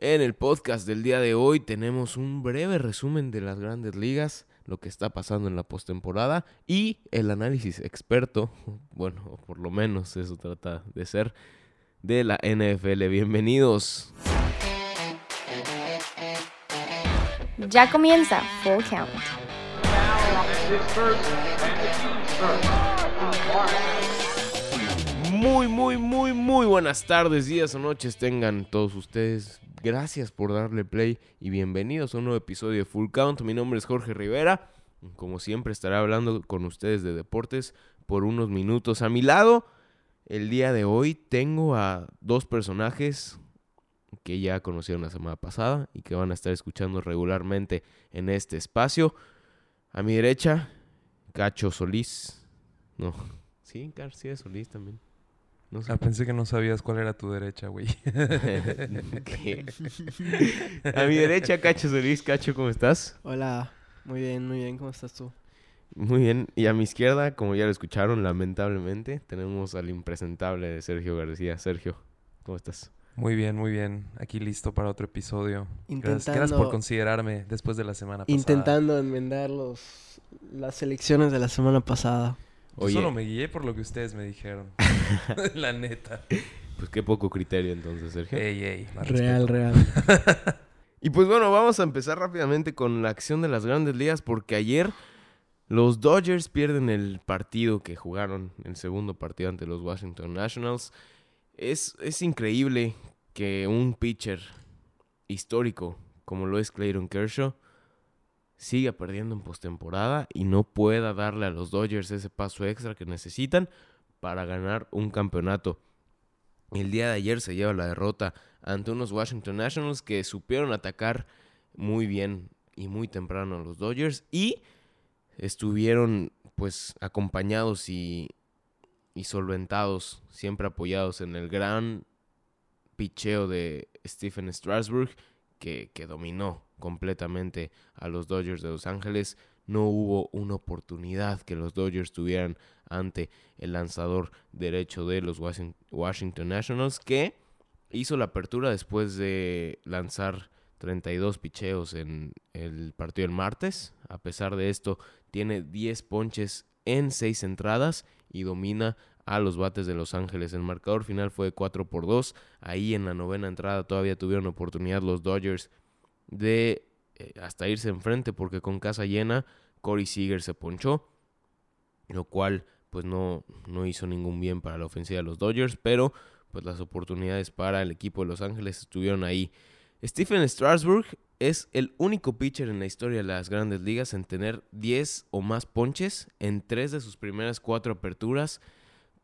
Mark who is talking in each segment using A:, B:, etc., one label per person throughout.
A: En el podcast del día de hoy tenemos un breve resumen de las grandes ligas, lo que está pasando en la postemporada y el análisis experto, bueno, por lo menos eso trata de ser, de la NFL. Bienvenidos.
B: Ya comienza Full Count.
A: Muy, muy, muy, muy buenas tardes, días o noches tengan todos ustedes. Gracias por darle play y bienvenidos a un nuevo episodio de Full Count. Mi nombre es Jorge Rivera. Como siempre estaré hablando con ustedes de deportes por unos minutos. A mi lado, el día de hoy tengo a dos personajes que ya conocieron la semana pasada y que van a estar escuchando regularmente en este espacio. A mi derecha, Cacho Solís. No, sí, García Solís también.
C: No sé. Ah, pensé que no sabías cuál era tu derecha, güey.
A: a mi derecha, Cacho Solís. Cacho, ¿cómo estás?
D: Hola, muy bien, muy bien. ¿Cómo estás tú?
A: Muy bien. Y a mi izquierda, como ya lo escucharon, lamentablemente, tenemos al impresentable de Sergio García. Sergio, ¿cómo estás?
C: Muy bien, muy bien. Aquí listo para otro episodio. Intentando, gracias, por considerarme después de la semana pasada.
D: Intentando enmendar los, las elecciones de la semana pasada.
C: Yo solo me guié por lo que ustedes me dijeron. la neta.
A: Pues qué poco criterio entonces, Sergio.
C: Ey, ey,
D: real, real.
A: y pues bueno, vamos a empezar rápidamente con la acción de las grandes ligas porque ayer los Dodgers pierden el partido que jugaron, el segundo partido ante los Washington Nationals. Es, es increíble que un pitcher histórico como lo es Clayton Kershaw siga perdiendo en postemporada y no pueda darle a los Dodgers ese paso extra que necesitan para ganar un campeonato. El día de ayer se lleva la derrota ante unos Washington Nationals que supieron atacar muy bien y muy temprano a los Dodgers y estuvieron pues acompañados y, solventados, siempre apoyados en el gran picheo de Stephen Strasburg que, que dominó completamente a los Dodgers de Los Ángeles. No hubo una oportunidad que los Dodgers tuvieran ante el lanzador derecho de los Washington Nationals, que hizo la apertura después de lanzar 32 picheos en el partido del martes. A pesar de esto, tiene 10 ponches en 6 entradas y domina a los bates de Los Ángeles. El marcador final fue 4 por 2. Ahí en la novena entrada todavía tuvieron oportunidad los Dodgers de eh, hasta irse enfrente porque con casa llena Corey Seager se ponchó, lo cual pues no, no hizo ningún bien para la ofensiva de los Dodgers, pero pues las oportunidades para el equipo de Los Ángeles estuvieron ahí. Stephen Strasburg es el único pitcher en la historia de las grandes ligas en tener 10 o más ponches en tres de sus primeras cuatro aperturas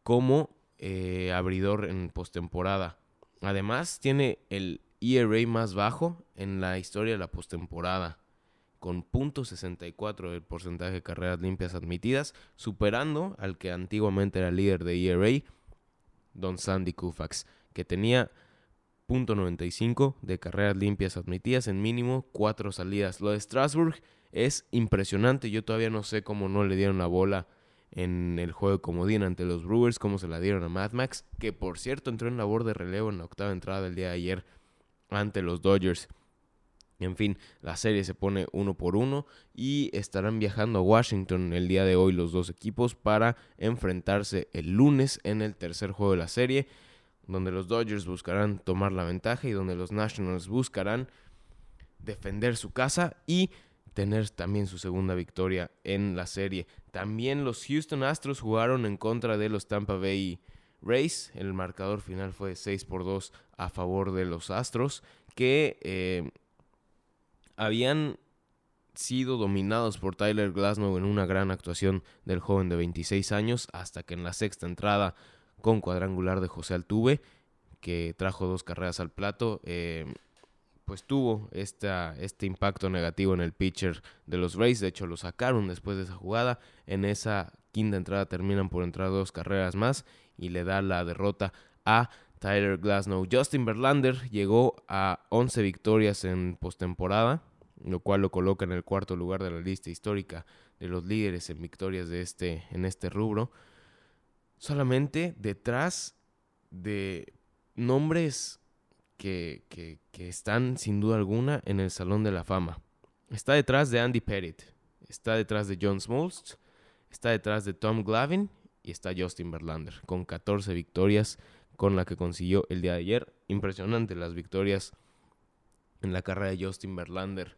A: como eh, abridor en postemporada. Además, tiene el ERA más bajo en la historia de la postemporada, con .64 el porcentaje de carreras limpias admitidas, superando al que antiguamente era líder de ERA, Don Sandy Koufax, que tenía .95 de carreras limpias admitidas en mínimo cuatro salidas. Lo de Strasbourg es impresionante, yo todavía no sé cómo no le dieron la bola en el juego de comodín ante los Brewers, cómo se la dieron a Mad Max, que por cierto entró en labor de relevo en la octava entrada del día de ayer ante los Dodgers. En fin, la serie se pone uno por uno y estarán viajando a Washington el día de hoy los dos equipos para enfrentarse el lunes en el tercer juego de la serie, donde los Dodgers buscarán tomar la ventaja y donde los Nationals buscarán defender su casa y tener también su segunda victoria en la serie. También los Houston Astros jugaron en contra de los Tampa Bay Rays. El marcador final fue 6 por 2 a favor de los Astros, que eh, habían sido dominados por Tyler Glasnow en una gran actuación del joven de 26 años, hasta que en la sexta entrada con cuadrangular de José Altuve, que trajo dos carreras al plato, eh, pues tuvo esta, este impacto negativo en el pitcher de los Rays. De hecho, lo sacaron después de esa jugada. En esa quinta entrada terminan por entrar dos carreras más y le da la derrota a Tyler Glasnow. Justin Verlander llegó a 11 victorias en postemporada, lo cual lo coloca en el cuarto lugar de la lista histórica de los líderes en victorias de este, en este rubro. Solamente detrás de nombres que, que, que están sin duda alguna en el Salón de la Fama. Está detrás de Andy Pettit, está detrás de John Smoltz, está detrás de Tom Glavin y está Justin Verlander, con 14 victorias con la que consiguió el día de ayer. Impresionante las victorias en la carrera de Justin Verlander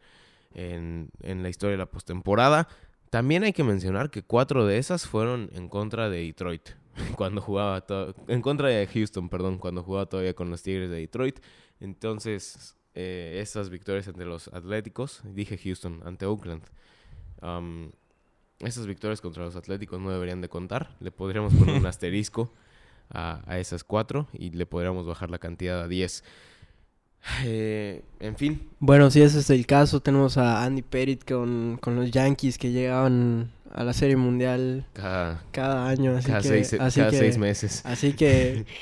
A: en, en la historia de la postemporada. También hay que mencionar que cuatro de esas fueron en contra de Detroit, cuando jugaba, en contra de Houston, perdón, cuando jugaba todavía con los Tigres de Detroit. Entonces, eh, esas victorias ante los Atléticos, dije Houston, ante Oakland. Esas victorias contra los Atléticos no deberían de contar. Le podríamos poner un asterisco a, a, esas cuatro y le podríamos bajar la cantidad a 10. Eh, en fin.
D: Bueno, si ese es el caso, tenemos a Andy Pettit con, con los Yankees que llegaban a la Serie Mundial cada, cada año. Así
A: cada,
D: que,
A: seis, cada seis meses.
D: Así que...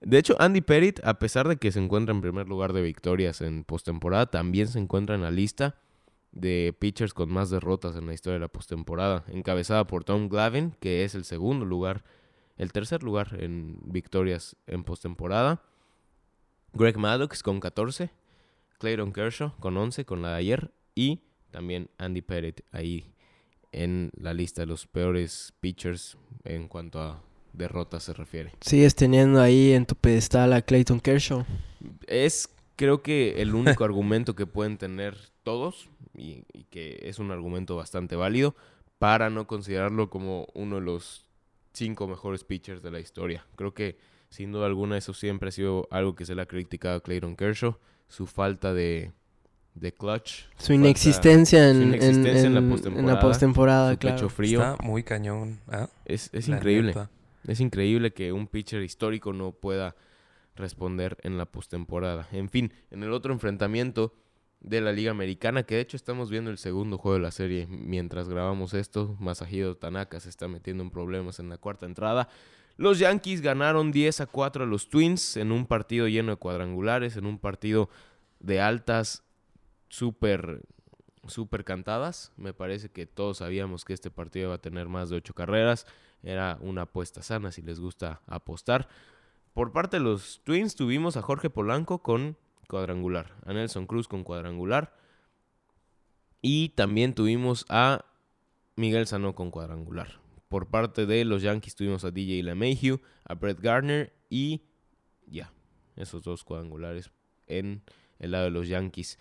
A: De hecho, Andy Pettit, a pesar de que se encuentra en primer lugar de victorias en postemporada, también se encuentra en la lista de pitchers con más derrotas en la historia de la postemporada, encabezada por Tom Glavin, que es el segundo lugar, el tercer lugar en victorias en postemporada. Greg Maddox con 14, Clayton Kershaw con 11 con la de ayer y también Andy Pettit ahí en la lista de los peores pitchers en cuanto a derrotas se refiere.
D: ¿Sigues teniendo ahí en tu pedestal a Clayton Kershaw?
A: Es creo que el único argumento que pueden tener todos y, y, que es un argumento bastante válido para no considerarlo como uno de los cinco mejores pitchers de la historia. Creo que sin duda alguna, eso siempre ha sido algo que se le ha criticado a Clayton Kershaw. Su falta de, de clutch.
D: Su inexistencia, en, la postemporada. claro.
C: frío. Está muy cañón. ¿ah?
A: Es, es increíble. Es increíble que un pitcher histórico no pueda responder en la postemporada. En fin, en el otro enfrentamiento de la Liga Americana, que de hecho estamos viendo el segundo juego de la serie mientras grabamos esto, Masahiro Tanaka se está metiendo en problemas en la cuarta entrada. Los Yankees ganaron 10 a 4 a los Twins en un partido lleno de cuadrangulares, en un partido de altas súper súper cantadas. Me parece que todos sabíamos que este partido iba a tener más de 8 carreras. Era una apuesta sana si les gusta apostar. Por parte de los Twins tuvimos a Jorge Polanco con cuadrangular, a Nelson Cruz con cuadrangular y también tuvimos a Miguel Sano con cuadrangular. Por parte de los Yankees tuvimos a DJ LeMahieu, a Brett Gardner y ya, esos dos cuadrangulares en el lado de los Yankees.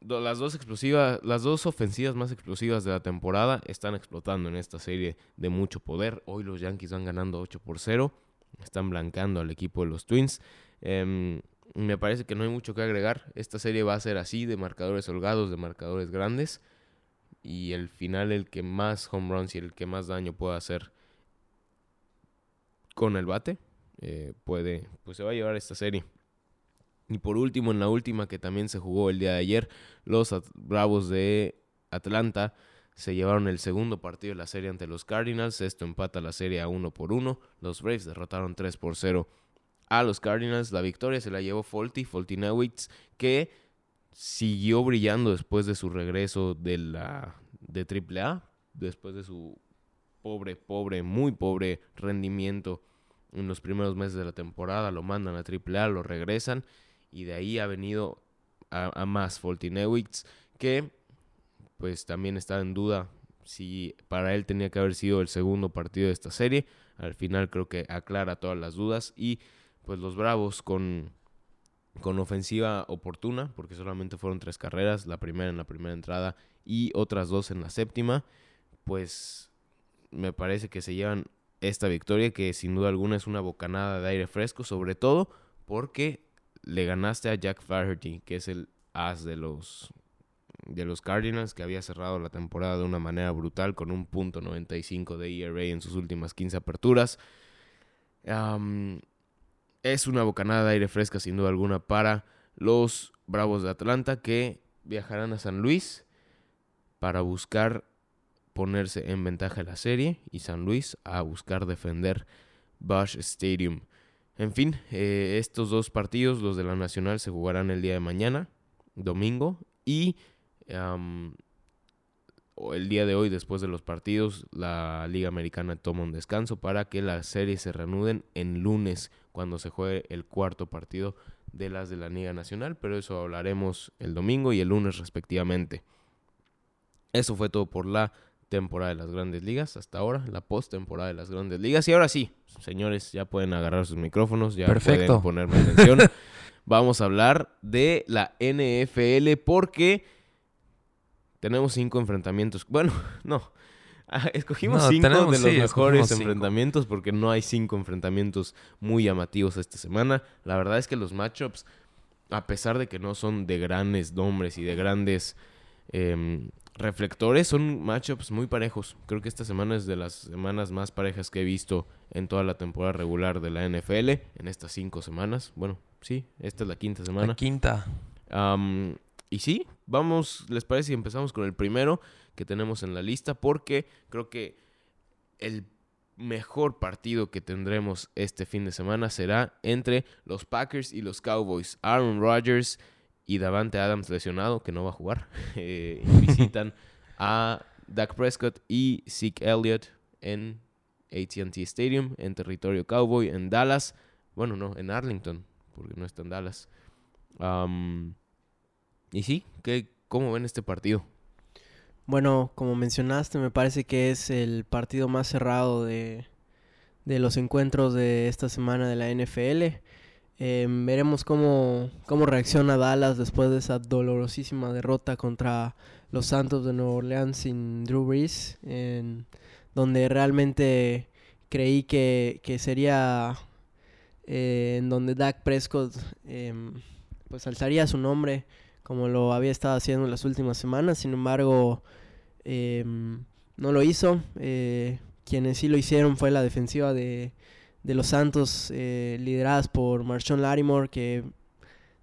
A: Las dos explosivas, las dos ofensivas más explosivas de la temporada están explotando en esta serie de mucho poder. Hoy los Yankees van ganando 8 por 0. Están blancando al equipo de los Twins. Em, me parece que no hay mucho que agregar. Esta serie va a ser así, de marcadores holgados, de marcadores grandes. Y el final el que más home runs y el que más daño pueda hacer con el bate eh, puede pues se va a llevar esta serie. Y por último en la última que también se jugó el día de ayer los Bravos de Atlanta se llevaron el segundo partido de la serie ante los Cardinals. Esto empata la serie a uno por uno. Los Braves derrotaron 3 por 0 a los Cardinals la victoria se la llevó Folty Foltinewicz que siguió brillando después de su regreso de la de AAA, después de su pobre, pobre, muy pobre rendimiento en los primeros meses de la temporada, lo mandan a AAA, lo regresan y de ahí ha venido a, más Foltinewicz que pues también está en duda si para él tenía que haber sido el segundo partido de esta serie. Al final creo que aclara todas las dudas y pues los Bravos con con ofensiva oportuna, porque solamente fueron tres carreras, la primera en la primera entrada y otras dos en la séptima, pues me parece que se llevan esta victoria que sin duda alguna es una bocanada de aire fresco, sobre todo porque le ganaste a Jack Flaherty, que es el as de los de los Cardinals, que había cerrado la temporada de una manera brutal con un punto 95 de ERA en sus últimas 15 aperturas. Es una bocanada de aire fresca sin duda alguna para los Bravos de Atlanta que viajarán a San Luis para buscar ponerse en ventaja la serie y San Luis a buscar defender Bush Stadium. En fin, eh, estos dos partidos, los de la Nacional, se jugarán el día de mañana, domingo, y el día de hoy, después de los partidos, la Liga Americana toma un descanso para que las series se reanuden en lunes, cuando se juegue el cuarto partido de las de la Liga Nacional, pero eso hablaremos el domingo y el lunes respectivamente. Eso fue todo por la temporada de las grandes ligas hasta ahora, la post-temporada de las grandes ligas. Y ahora sí, señores, ya pueden agarrar sus micrófonos, ya pueden ponerme atención. Vamos a hablar de la NFL porque tenemos cinco enfrentamientos. Bueno, no. Ah, escogimos cinco de los mejores enfrentamientos porque no hay cinco enfrentamientos muy llamativos esta semana. La verdad es que los matchups, a pesar de que no son de grandes nombres y de grandes em, reflectores, son matchups muy parejos. Creo que esta semana es de las semanas más parejas que he visto en toda la temporada regular de la NFL, en estas cinco semanas. Bueno, sí, esta es la quinta semana.
C: La quinta.
A: y sí, vamos, ¿les parece si empezamos con el primero que tenemos en la lista? Porque creo que el mejor partido que tendremos este fin de semana será entre los Packers y los Cowboys. Aaron Rodgers y Davante Adams lesionado, que no va a jugar, eh, visitan a Dak Prescott y Zeke Elliott en ATT Stadium, en territorio Cowboy, en Dallas. Bueno, no, en Arlington, porque no está en Dallas. y sí, ¿qué, ¿cómo ven este partido?
D: Bueno, como mencionaste, me parece que es el partido más cerrado de, de los encuentros de esta semana de la NFL. Em, veremos cómo, cómo reacciona Dallas después de esa dolorosísima derrota contra los Santos de Nueva Orleans sin Drew Brees, en, donde realmente creí que, sería eh, en donde Dak Prescott em, pues alzaría su nombre como lo había estado haciendo en las últimas semanas, sin embargo em, no lo hizo. Eh, quienes sí lo hicieron fue la defensiva de, de los Santos, eh, lideradas por Marshawn Larimore, que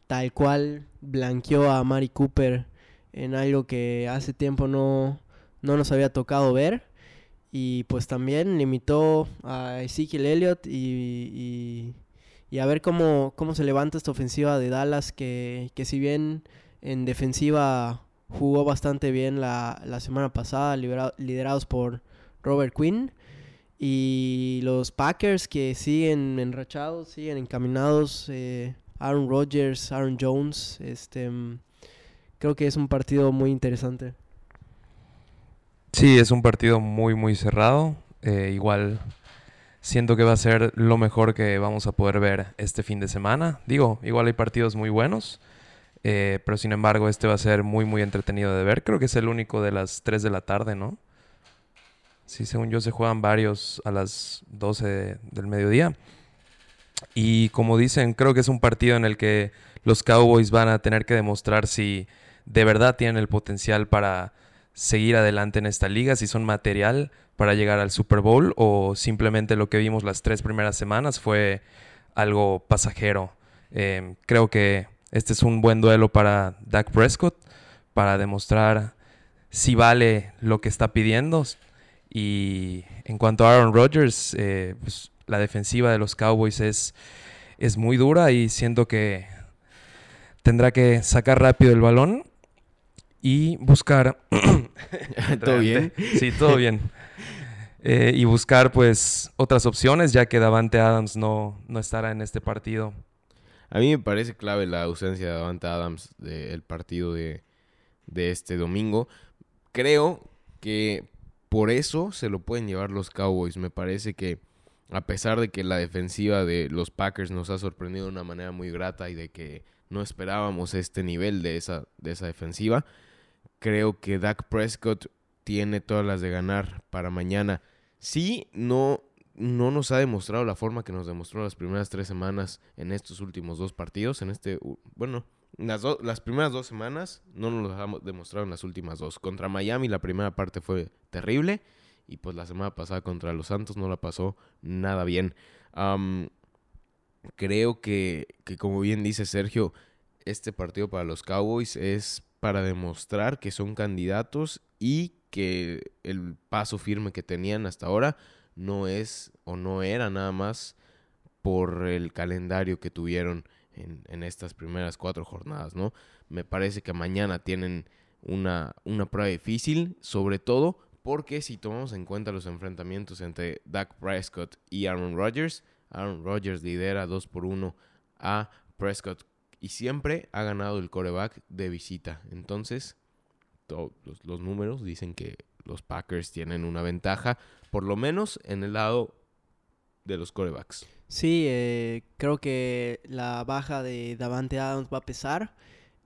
D: tal cual blanqueó a Mari Cooper en algo que hace tiempo no, no nos había tocado ver. Y pues también limitó a Ezekiel Elliott y, y, a ver cómo, cómo se levanta esta ofensiva de Dallas, que, que si bien en defensiva jugó bastante bien la, la semana pasada, liderados por Robert Quinn. Y los Packers que siguen enrachados, siguen encaminados. Eh, Aaron Rodgers, Aaron Jones. Este, mm, creo que es un partido muy interesante.
C: Sí, es un partido muy, muy cerrado. Eh, igual siento que va a ser lo mejor que vamos a poder ver este fin de semana. Digo, igual hay partidos muy buenos. Eh, pero sin embargo, este va a ser muy, muy entretenido de ver. Creo que es el único de las 3 de la tarde, ¿no? Sí, según yo se juegan varios a las 12 del mediodía. Y como dicen, creo que es un partido en el que los Cowboys van a tener que demostrar si de verdad tienen el potencial para seguir adelante en esta liga, si son material para llegar al Super Bowl o simplemente lo que vimos las tres primeras semanas fue algo pasajero. Eh, creo que este es un buen duelo para Dak Prescott, para demostrar si vale lo que está pidiendo, y en cuanto a Aaron Rodgers, eh, pues, la defensiva de los Cowboys es, es muy dura y siento que tendrá que sacar rápido el balón y buscar...
A: ¿Todo bien?
C: Sí, todo bien. Eh, y buscar pues otras opciones ya que Davante Adams no, no estará en este partido.
A: A mí me parece clave la ausencia de Davante Adams del partido de, de este domingo. Creo que por eso se lo pueden llevar los Cowboys. Me parece que a pesar de que la defensiva de los Packers nos ha sorprendido de una manera muy grata y de que no esperábamos este nivel de esa, de esa defensiva, creo que Dak Prescott tiene todas las de ganar para mañana. Sí, no, no nos ha demostrado la forma que nos demostró las primeras tres semanas en estos últimos dos partidos. En este, bueno, las, las primeras dos semanas no nos lo hemos demostrado en las últimas dos. Contra Miami la primera parte fue terrible y pues la semana pasada contra los Santos no la pasó nada bien. creo que, que como bien dice Sergio, este partido para los Cowboys es para demostrar que son candidatos y que el paso firme que tenían hasta ahora no es o no era nada más por el calendario que tuvieron en, estas primeras cuatro jornadas, ¿no? Me parece que mañana tienen una, una prueba difícil, sobre todo porque si tomamos en cuenta los enfrentamientos entre Dak Prescott y Aaron Rodgers, Aaron Rodgers lidera 2 por 1 a Prescott y siempre ha ganado el coreback de visita. Entonces, todos los, números dicen que los Packers tienen una ventaja, por lo menos en el lado de los corebacks.
D: Sí, eh, creo que la baja de Davante Adams va a pesar.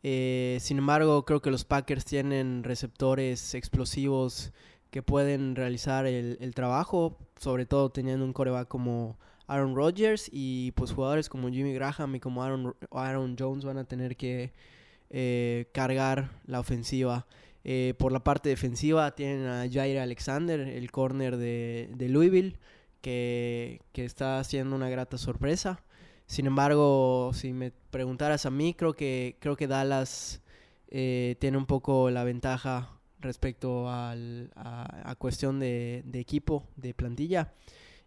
D: Eh, sin embargo, creo que los Packers tienen receptores explosivos que pueden realizar el, trabajo, sobre todo teniendo un coreback como Aaron Rodgers y pues jugadores como Jimmy Graham y como Aaron, Aaron Jones van a tener que eh, cargar la ofensiva. Eh, por la parte defensiva tienen a Jair Alexander, el corner de, Louisville, que, está haciendo una grata sorpresa. Sin embargo, si me preguntaras a mí, creo que, creo que Dallas eh, tiene un poco la ventaja respecto al, a, cuestión de, de, equipo, de plantilla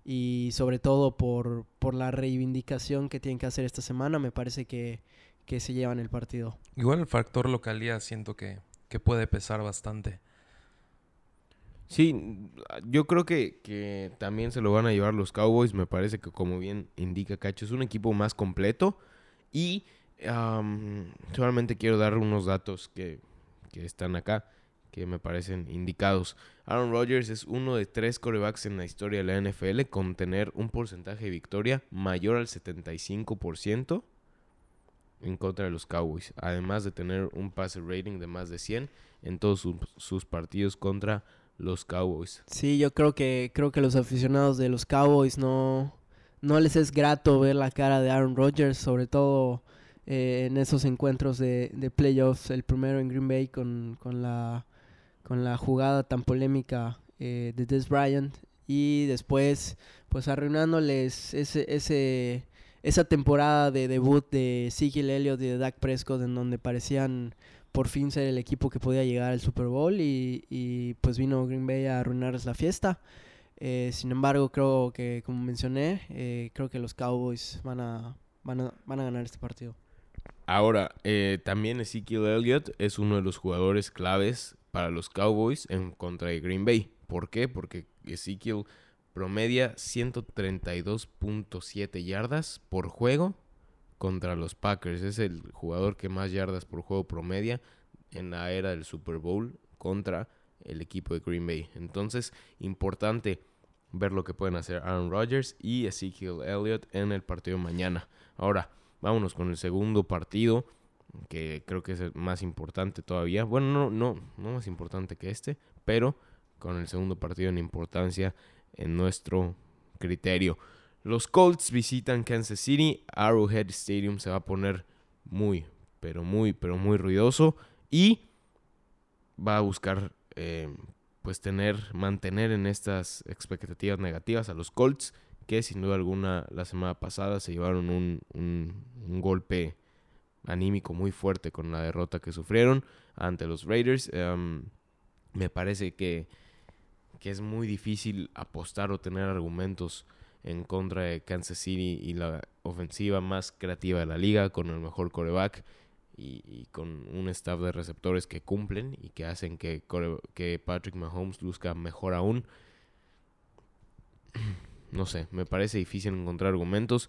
D: y sobre todo por, por la reivindicación que tienen que hacer esta semana, me parece que, que se llevan el partido.
C: Igual el factor localidad siento que, que puede pesar bastante.
A: Sí, yo creo que, que, también se lo van a llevar los Cowboys. Me parece que, como bien indica Cacho, es un equipo más completo. Y solamente quiero dar unos datos que, que están acá que me parecen indicados. Aaron Rodgers es uno de tres corebacks en la historia de la NFL con tener un porcentaje de victoria mayor al 75% en contra de los Cowboys, además de tener un pase rating de más de 100 en todos sus, partidos contra los Cowboys.
D: Sí, yo creo que creo que los aficionados de los Cowboys no no les es grato ver la cara de Aaron Rodgers, sobre todo eh, en esos encuentros de, de, playoffs, el primero en Green Bay con, con la con la jugada tan polémica eh, de Des Bryant y después pues arruinándoles ese, ese, esa temporada de debut de Ezekiel Elliott y de Dak Prescott en donde parecían por fin ser el equipo que podía llegar al Super Bowl y, pues vino Green Bay a arruinarles la fiesta. Eh, sin embargo, creo que, como mencioné, eh, creo que los Cowboys van a, van a, van a ganar este partido.
A: Ahora, también Ezekiel Elliott es uno de los jugadores claves para los Cowboys en contra de Green Bay. ¿Por qué? Porque Ezekiel promedia 132.7 yardas por juego contra los Packers. Es el jugador que más yardas por juego promedia en la era del Super Bowl contra el equipo de Green Bay. Entonces, importante ver lo que pueden hacer Aaron Rodgers y Ezekiel Elliott en el partido mañana. Ahora, vámonos con el segundo partido que creo que es el más importante todavía. Bueno, no, no, no más importante que este, pero con el segundo partido en importancia en nuestro criterio. Los Colts visitan Kansas City, Arrowhead Stadium se va a poner muy, pero muy, pero muy ruidoso y va a buscar eh, pues tener, mantener en estas expectativas negativas a los Colts que sin duda alguna la semana pasada se llevaron un, un, golpe anímico muy fuerte con la derrota que sufrieron ante los Raiders. Em, me parece que, que, es muy difícil apostar o tener argumentos en contra de Kansas City y la ofensiva más creativa de la liga, con el mejor coreback y, con un staff de receptores que cumplen y que hacen que, que Patrick Mahomes luzca mejor aún. No sé, me parece difícil encontrar argumentos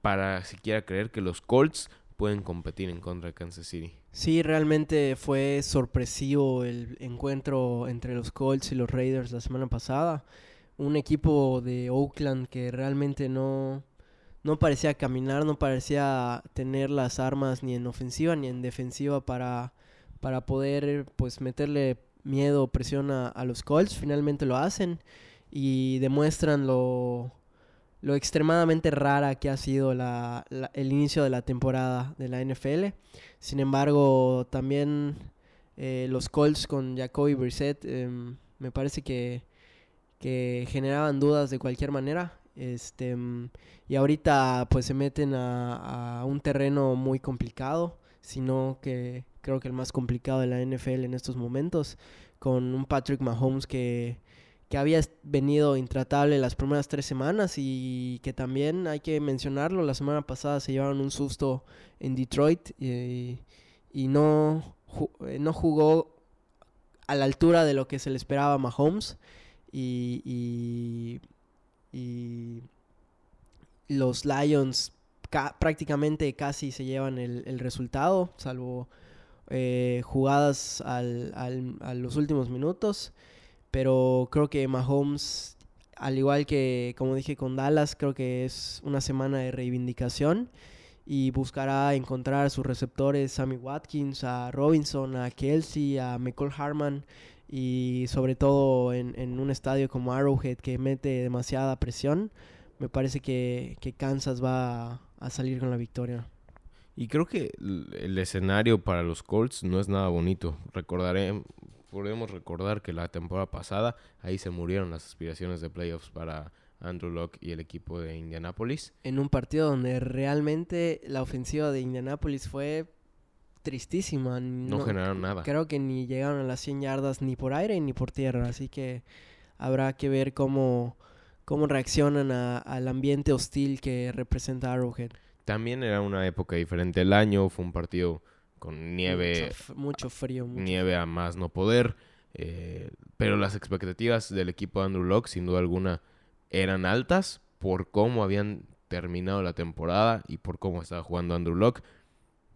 A: para siquiera creer que los Colts pueden competir en contra de Kansas City.
D: Sí, realmente fue sorpresivo el encuentro entre los Colts y los Raiders la semana pasada. Un equipo de Oakland que realmente no, no parecía caminar, no parecía tener las armas ni en ofensiva ni en defensiva para, para poder pues meterle miedo o presión a, a los Colts. Finalmente lo hacen y demuestran lo, lo extremadamente rara que ha sido el inicio de la temporada de la NFL. Sin embargo, también eh, los Colts con Jacoby Brissett em, me parece que, que, generaban dudas de cualquier manera. Este, em, y ahorita pues se meten a, a un terreno muy complicado, sino que creo que el más complicado de la NFL en estos momentos, con un Patrick Mahomes que que había venido intratable las primeras tres semanas y que también hay que mencionarlo, la semana pasada se llevaron un susto en Detroit y, no, eh, no jugó a la altura de lo que se le esperaba a Mahomes. Y, los Lions ca- prácticamente casi se llevan el, resultado, salvo eh, jugadas al- a los últimos minutos. Pero creo que Mahomes, al igual que como dije con Dallas, creo que es una semana de reivindicación y buscará encontrar a sus receptores, Sammy Watkins, a Robinson, a Kelsey, a Michael Harman y sobre todo en, en un estadio como Arrowhead que mete demasiada presión, me parece que, que Kansas va a, salir con la victoria.
A: Y creo que el escenario para los Colts no es nada bonito. Recordaré, podemos recordar que la temporada pasada ahí se murieron las aspiraciones de playoffs para Andrew Locke y el equipo de Indianapolis.
D: En un partido donde realmente la ofensiva de Indianapolis fue tristísima.
A: No, generaron nada.
D: Creo que ni llegaron a las 100 yardas ni por aire ni por tierra, así que habrá que ver cómo, cómo reaccionan a- al ambiente hostil que representa Arrowhead.
A: También era una época diferente el año, fue un partido con nieve,
D: Mucho, frío. mucho
A: nieve a más no poder. eh, pero las expectativas del equipo de Andrew Locke, sin duda alguna, eran altas por cómo habían terminado la temporada y por cómo estaba jugando Andrew Locke.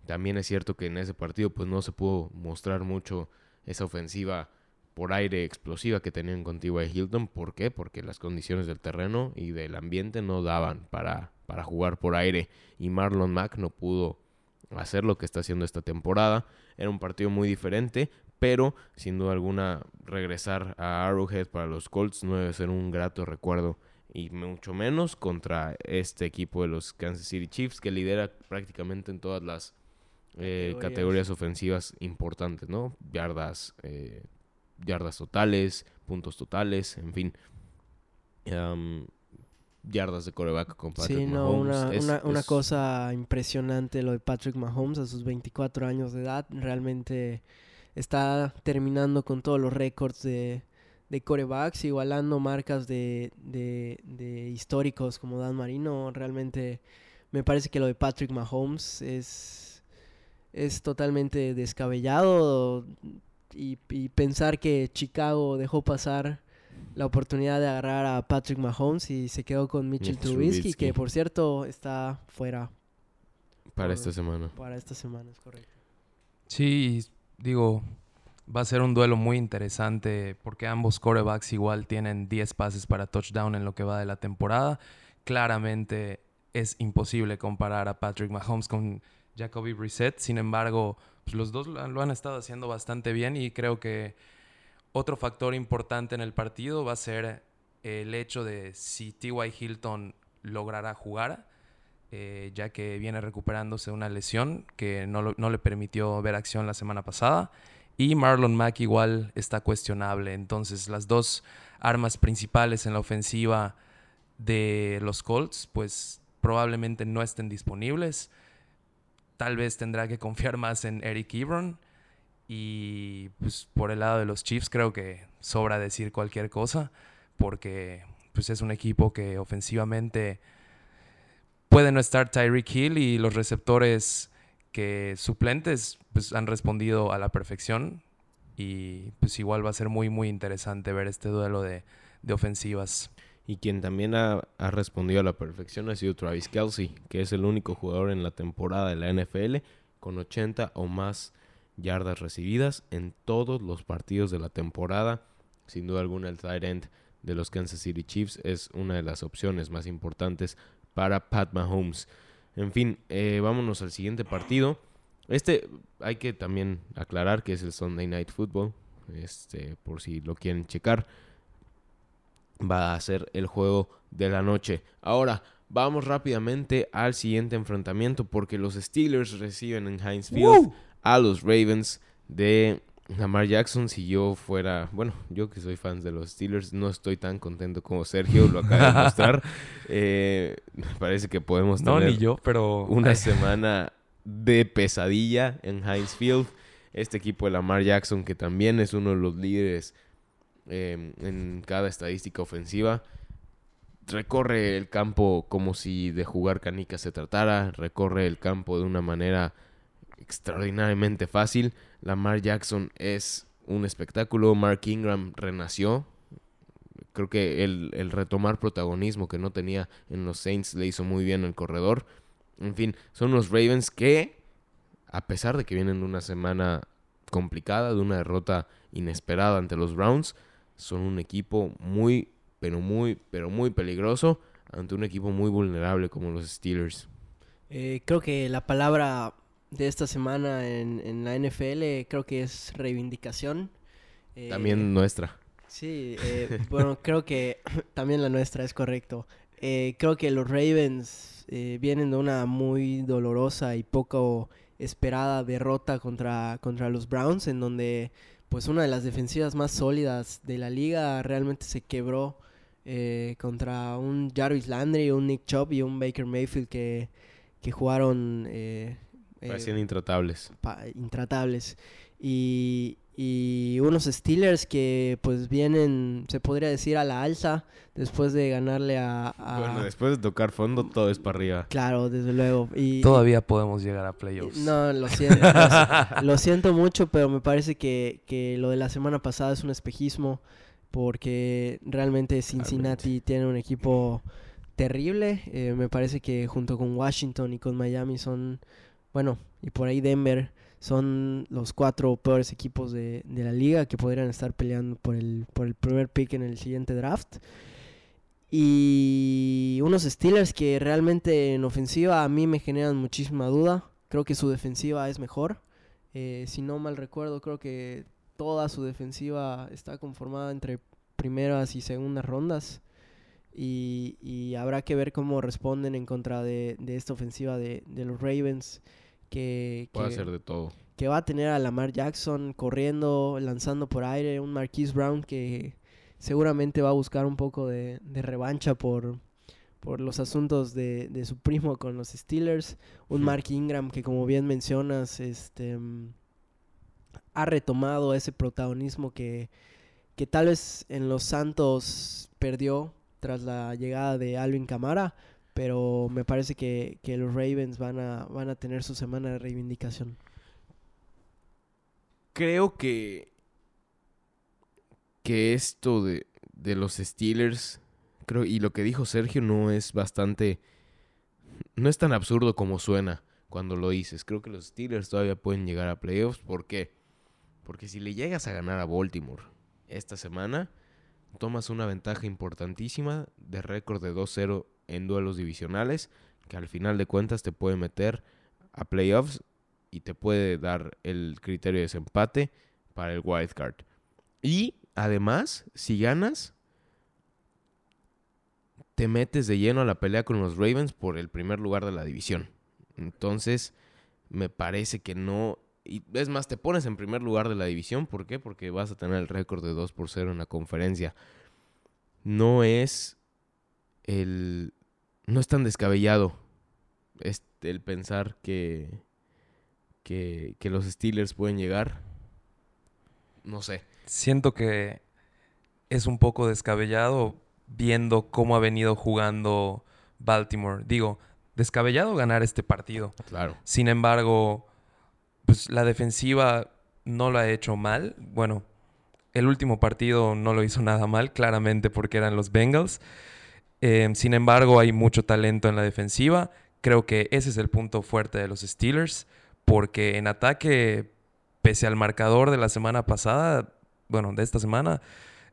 A: También es cierto que en ese partido pues no se pudo mostrar mucho esa ofensiva por aire explosiva que tenían con T.Y. Hilton. ¿Por qué? Porque las condiciones del terreno y del ambiente no daban para, para jugar por aire. Y Marlon Mack no pudo hacer lo que está haciendo esta temporada. Era un partido muy diferente, pero sin duda alguna regresar a Arrowhead para los Colts no debe ser un grato recuerdo. Y mucho menos contra este equipo de los Kansas City Chiefs que lidera prácticamente en todas las eh,
D: Categorías.
A: categorías ofensivas importantes, ¿no? Yardas, eh, yardas totales, puntos totales, en fin. Yardas de coreback con Patrick
D: Sí, no,
A: Mahomes.
D: una,
A: Es-
D: una, cosa impresionante lo de Patrick Mahomes a sus 24 años de edad. Realmente está terminando con todos los récords de, de corebacks, igualando marcas de, de, de históricos como Dan Marino. Realmente me parece que lo de Patrick Mahomes es, es totalmente descabellado y, y pensar que Chicago dejó pasar la oportunidad de agarrar a Patrick Mahomes y se quedó con Mitchell
A: Mitch
D: Trubisky,
A: Trubisky.
D: que por cierto está fuera
A: para
D: por-
A: esta semana.
D: para esta semana, es correcto.
C: Sí, digo, va a ser un duelo muy interesante porque ambos corebacks igual tienen 10 pases para touchdown en lo que va de la temporada. Claramente es imposible comparar a Patrick Mahomes con Jacoby Brissett. Sin embargo, pues los dos lo han, lo han estado haciendo bastante bien y creo que otro factor importante en el partido va a ser el hecho de si T.Y. Hilton logrará jugar, eh, ya que viene recuperándose una lesión que no, no le permitió ver acción la semana pasada. Y Marlon Mack igual está cuestionable. Entonces las dos armas principales en la ofensiva de los Colts, pues probablemente no estén disponibles. Tal vez tendrá que confiar más en Eric Ebron. Y pues por el lado de los Chiefs creo que sobra decir cualquier cosa. Porque pues es un equipo que ofensivamente puede no estar Tyreek Hill y los receptores que suplentes pues han respondido a la perfección. Y pues igual va a ser muy muy interesante ver este duelo de, de ofensivas.
A: Y quien también ha, ha respondido a la perfección ha sido Travis Kelsey, que es el único jugador en la temporada de la NFL con 80 o más yardas recibidas en todos los partidos de la temporada. Sin duda alguna, el tight end de los Kansas City Chiefs es una de las opciones más importantes para Pat Mahomes. En fin, eh, vámonos al siguiente partido. Este hay que también aclarar que es el Sunday Night Football, este, por si lo quieren checar va a ser el juego de la noche. Ahora, vamos rápidamente al siguiente enfrentamiento porque los Steelers reciben en Heinz Field a los Ravens de Lamar Jackson. Si yo fuera, bueno, yo que soy fan de los Steelers, no estoy tan contento como Sergio lo acaba de mostrar. Eh, me parece que podemos
C: No,
A: tener
C: ni yo, pero...
A: una semana de pesadilla en Heinz Field. Este equipo de Lamar Jackson, que también es uno de los líderes eh, en cada estadística ofensiva, recorre el campo como si de jugar canicas se tratara, recorre el campo de una manera extraordinariamente fácil. Lamar Jackson es un espectáculo. Mark Ingram renació. Creo que el, el retomar protagonismo que no tenía en los Saints le hizo muy bien el corredor. En fin, son los Ravens que, a pesar de que vienen de una semana complicada, de una derrota inesperada ante los Browns, son un equipo muy, pero muy, pero muy peligroso ante un equipo muy vulnerable como los Steelers.
D: Eh, creo que la palabra de esta semana en, en la NFL creo que es reivindicación. Eh,
A: También nuestra.
D: Sí, eh, bueno, creo que también la nuestra es correcto. Eh, creo que los Ravens vienen de una muy dolorosa y poco esperada derrota contra, contra los Browns, en donde pues una de las defensivas más sólidas de la liga realmente se quebró eh, contra un Jarvis Landry, un Nick Chubb y un Baker Mayfield que, que jugaron eh, eh,
A: Parecían intratables.
D: pa- intratables. Y, y unos Steelers que pues vienen, se podría decir, a la alza después de ganarle a... a-
A: Bueno, después de tocar fondo, todo es para arriba.
D: Claro, desde luego. Y,
C: Todavía podemos llegar a playoffs.
D: No, lo siento, lo, si- lo siento mucho, pero me parece que, que lo de la semana pasada es un espejismo porque realmente Cincinnati tiene un equipo terrible. Eh, me parece que junto con Washington y con Miami son, bueno, y por ahí Denver son los cuatro peores equipos de, la liga que podrían estar peleando por el, primer pick en el siguiente draft. Y unos Steelers que realmente en ofensiva a mí me generan muchísima duda. Creo que su defensiva es mejor. Eh, si no mal recuerdo, creo que toda su defensiva está conformada entre primeras y segundas rondas. Y, habrá que ver cómo responden en contra de, esta ofensiva de los Ravens. Que,
A: Puede
D: que-
A: hacer de todo.
D: que va a tener a Lamar Jackson corriendo, lanzando por aire, un Marquise Brown que seguramente va a buscar un poco de, de revancha por, por los asuntos de, de su primo con los Steelers, un
A: Ujú.
D: Mark Ingram que como bien mencionas, este mm, ha retomado ese protagonismo que, que tal vez en los Santos perdió tras la llegada de Alvin Kamara, pero me parece que, que los Ravens van a, van a tener su semana de reivindicación.
A: Creo que. Que esto de, de los Steelers. Creo, y lo que dijo Sergio no es bastante. No es tan absurdo como suena cuando lo dices. Creo que los Steelers todavía pueden llegar a playoffs. ¿Por qué? Porque si le llegas a ganar a Baltimore esta semana, tomas una ventaja importantísima de récord de 2-0 en duelos divisionales, que al final de cuentas te puede meter a playoffs y te puede dar el criterio de desempate para el wild card. Y además, si ganas, te metes de lleno a la pelea con los Ravens por el primer lugar de la división. Entonces, me parece que no. Y es más, te pones en primer lugar de la división. ¿Por qué? Porque vas a tener el récord de 2 por 0 en la conferencia. No es el. No es tan descabellado este, el pensar que, que, que los Steelers pueden llegar. No sé.
C: Siento que es un poco descabellado viendo cómo ha venido jugando Baltimore. Digo, descabellado ganar este partido.
A: Claro.
C: Sin embargo, pues la defensiva no lo ha hecho mal. Bueno, el último partido no lo hizo nada mal, claramente porque eran los Bengals. Eh, sin embargo, hay mucho talento en la defensiva. Creo que ese es el punto fuerte de los Steelers, porque en ataque, pese al marcador de la semana pasada, bueno, de esta semana,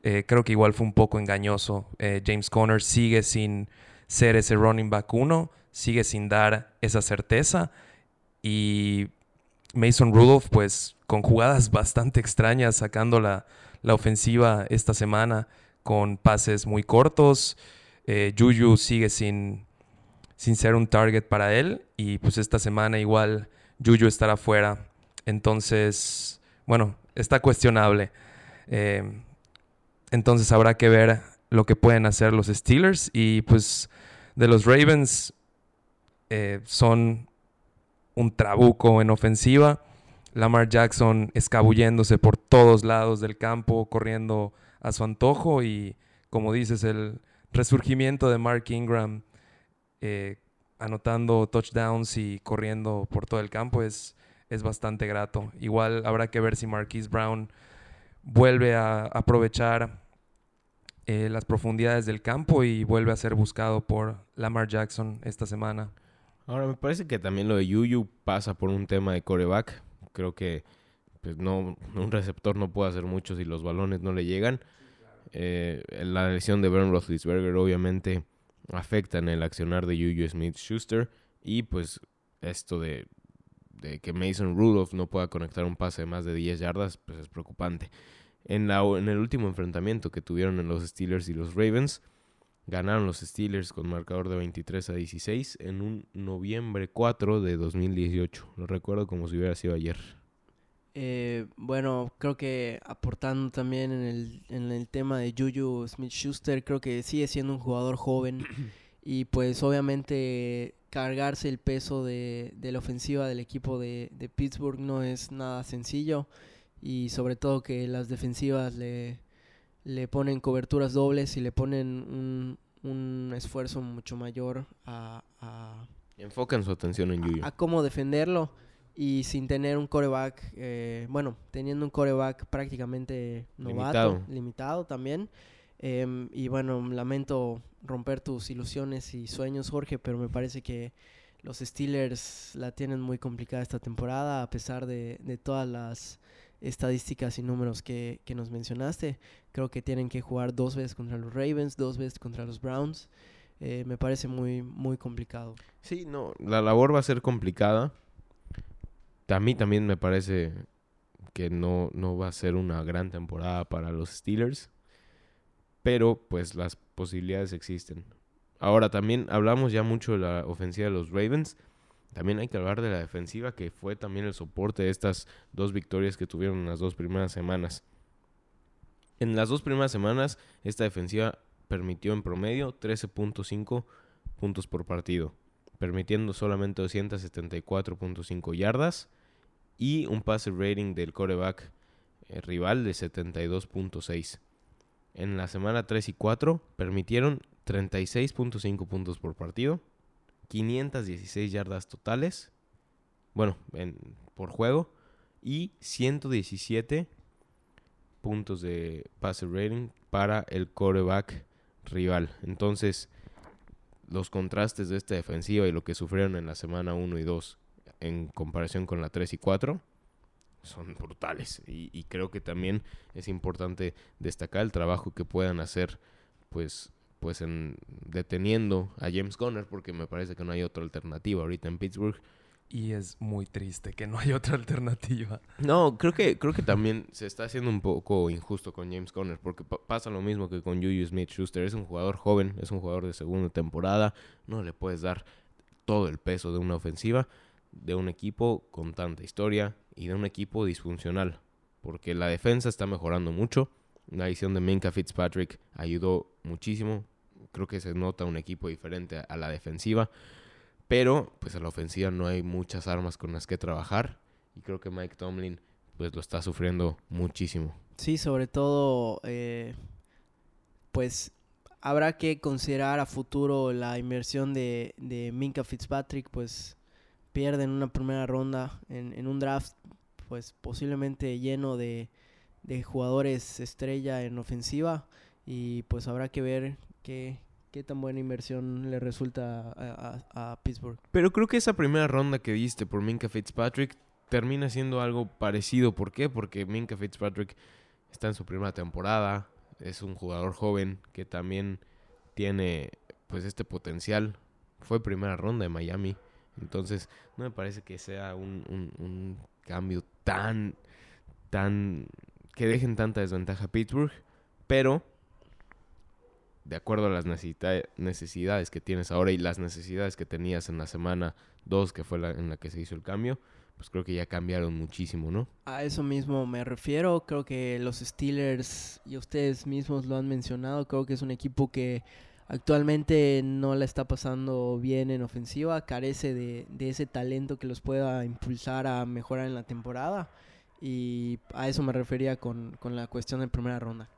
C: eh, creo que igual fue un poco engañoso. Eh, James Conner sigue sin ser ese running back uno, sigue sin dar esa certeza. Y Mason Rudolph, pues con jugadas bastante extrañas, sacando la ofensiva esta semana con pases muy cortos. Eh, Juju sigue sin, sin ser un target para él. Y pues esta semana igual Juju estará fuera. Entonces, bueno, está cuestionable. Eh, entonces habrá que ver lo que pueden hacer los Steelers. Y pues de los Ravens eh, son un trabuco en ofensiva. Lamar Jackson escabulléndose por todos lados del campo, corriendo a su antojo. Y como dices, el resurgimiento de Mark Ingram eh, anotando touchdowns y corriendo por todo el campo es, es bastante grato. Igual habrá que ver si Marquise Brown vuelve a aprovechar eh, las profundidades del campo y vuelve a ser buscado por Lamar Jackson esta semana.
A: Ahora, me parece que también lo de Yuyu pasa por un tema de coreback. Creo que pues no, un receptor no puede hacer mucho si los balones no le llegan. Eh, la lesión de Ben Roethlisberger obviamente afecta en el accionar de Juju Smith-Schuster y pues esto de, que Mason Rudolph no pueda conectar un pase de más de 10 yardas pues es preocupante. En, en el último enfrentamiento que tuvieron en los Steelers y los Ravens, ganaron los Steelers con marcador de 23 a 16 en un noviembre 4 de 2018. Lo recuerdo como si hubiera sido ayer.
D: Eh, bueno, creo que aportando también en el, en el tema de Juju Smith Schuster, creo que sigue siendo un jugador joven y pues obviamente cargarse el peso de, de la ofensiva del equipo de, de, Pittsburgh no es nada sencillo y sobre todo que las defensivas le, le ponen coberturas dobles y le ponen un, un esfuerzo mucho mayor a, a
A: enfocan su atención en Juju.
D: A, a cómo defenderlo y sin tener un coreback, eh, bueno, teniendo un coreback prácticamente novato, limitado, también. Em, y bueno, lamento romper tus ilusiones y sueños, Jorge, pero me parece que los Steelers la tienen muy complicada esta temporada, a pesar de, de todas las estadísticas y números que, que, nos mencionaste. Creo que tienen que jugar dos veces contra los Ravens, dos veces contra los Browns. Eh, me parece muy, muy complicado.
A: Sí, no, la labor va a ser complicada a mí también me parece que no, no va a ser una gran temporada para los Steelers. Pero pues las posibilidades existen. Ahora también hablamos ya mucho de la ofensiva de los Ravens. También hay que hablar de la defensiva que fue también el soporte de estas dos victorias que tuvieron en las dos primeras semanas. En las dos primeras semanas esta defensiva permitió en promedio 13.5 puntos por partido, permitiendo solamente 274.5 yardas y un pase rating del coreback eh, rival de 72.6. En la semana 3 y 4 permitieron 36.5 puntos por partido, 516 yardas totales, bueno, por juego, y 117 puntos de pase rating para el coreback rival. Entonces, los contrastes de esta defensiva y lo que sufrieron en la semana 1 y 2 en comparación con la 3 y 4 son brutales. Y, creo que también es importante destacar el trabajo que puedan hacer pues pues en deteniendo a James Conner porque me parece que no hay otra alternativa ahorita en Pittsburgh.
C: Y es muy triste que no hay otra alternativa.
A: No, creo que creo que también se está haciendo un poco injusto con James Conner porque pasa lo mismo que con Juju Smith-Schuster, es un jugador joven, es un jugador de segunda temporada, no le puedes dar todo el peso de una ofensiva de un equipo con tanta historia y de un equipo disfuncional. Porque la defensa está mejorando mucho. La edición de Minka Fitzpatrick ayudó muchísimo. Creo que se nota un equipo diferente a la defensiva. Pero pues a la ofensiva no hay muchas armas con las que trabajar. Y creo que Mike Tomlin pues lo está sufriendo muchísimo.
D: Sí, sobre todo eh, pues habrá que considerar a futuro la inversión de, de Minka Fitzpatrick. Pues pierden una primera ronda en, un draft pues posiblemente lleno de, jugadores estrella en ofensiva y pues habrá que ver qué, qué tan buena inversión le resulta a, Pittsburgh.
A: Pero creo que esa primera ronda que diste por Minka Fitzpatrick termina siendo algo parecido. ¿Por qué? Porque Minka Fitzpatrick está en su primera temporada, es un jugador joven que también tiene pues este potencial. Fue primera ronda de Miami. Entonces, no me parece que sea un, un, cambio tan, tan, que dejen tanta desventaja a Pittsburgh, pero de acuerdo a las necesidades que tienes ahora y las necesidades que tenías en la semana 2, que fue la en la que se hizo el cambio, pues creo que ya cambiaron muchísimo, ¿no?
D: A eso mismo me refiero, creo que los Steelers y ustedes mismos lo han mencionado, creo que es un equipo que Actualmente no la está pasando bien en ofensiva, carece de, ese talento que los pueda impulsar a mejorar en la temporada. Y a eso me refería con, la cuestión de primera ronda.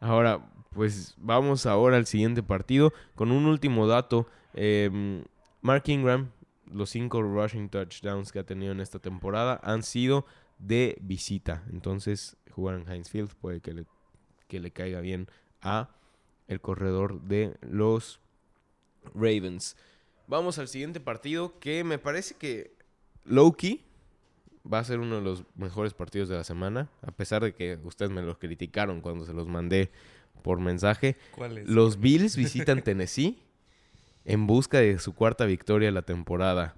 A: Ahora, pues vamos ahora al siguiente partido con un último dato. Em, Mark Ingram, los cinco rushing touchdowns que ha tenido en esta temporada han sido de visita. Entonces, jugar en Heinz Field puede que le, que le caiga bien a el corredor de los Ravens. Vamos al siguiente partido que me parece que Loki va a ser uno de los mejores partidos de la semana, a pesar de que ustedes me los criticaron cuando se los mandé por mensaje.
C: ¿Cuál es?
A: Los Bills visitan Tennessee en busca de su cuarta victoria de la temporada.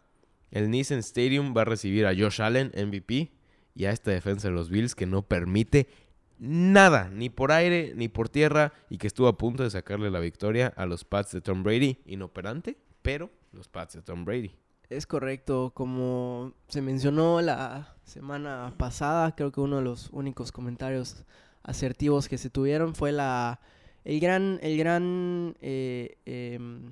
A: El Nissan Stadium va a recibir a Josh Allen, MVP, y a esta defensa de los Bills que no permite nada, ni por aire, ni por tierra, y que estuvo a punto de sacarle la victoria a los Pats de Tom Brady, inoperante, pero los Pats de Tom Brady.
D: Es correcto, como se mencionó la semana pasada, creo que uno de los únicos comentarios asertivos que se tuvieron fue la el gran el gran eh, em,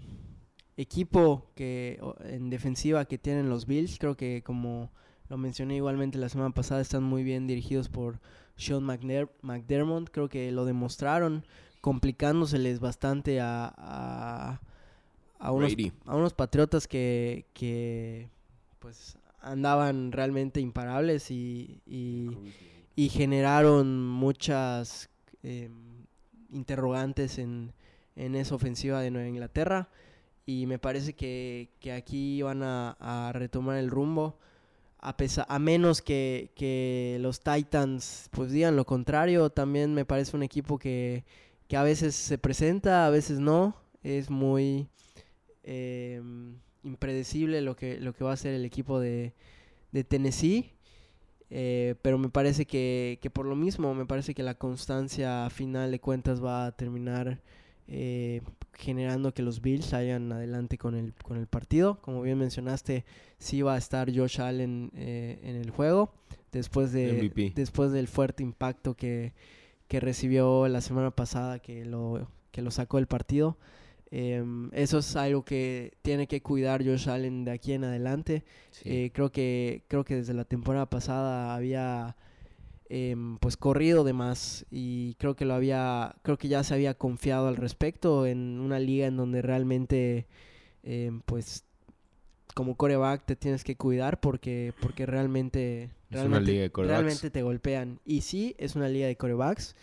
D: equipo que en defensiva que tienen los Bills. Creo que como lo mencioné igualmente la semana pasada están muy bien dirigidos por Sean McDermott. Creo que lo demostraron complicándoseles bastante a, a, a unos a unos patriotas que, que pues andaban realmente imparables y, y, y generaron muchas eh, interrogantes en, en esa ofensiva de Nueva Inglaterra y me parece que, que aquí van a, a retomar el rumbo a, a menos que, que los Titans pues digan lo contrario también me parece un equipo que, que a veces se presenta a veces no es muy eh, impredecible lo que, lo que va a hacer el equipo de, de Tennessee. eh, pero me parece que, que por lo mismo, me parece que la constancia a final de cuentas va a terminar eh, generando que los Bills salgan adelante con el, con el partido. Como bien mencionaste, sí va a estar Josh Allen eh, en el juego. Después, de,
A: MVP.
D: después del fuerte impacto que, que recibió la semana pasada que lo, que lo sacó del partido. Em, eso es algo que tiene que cuidar Josh Allen de aquí en adelante. Eh, creo que creo que desde la temporada pasada había em, pues corrido de más y creo que lo había creo que ya se había confiado al respecto en una liga en donde realmente em, pues como coreback te tienes que cuidar porque porque realmente
A: Es una
D: realmente,
A: liga de quarterbacks.
D: realmente te golpean y sí es una liga de corebacks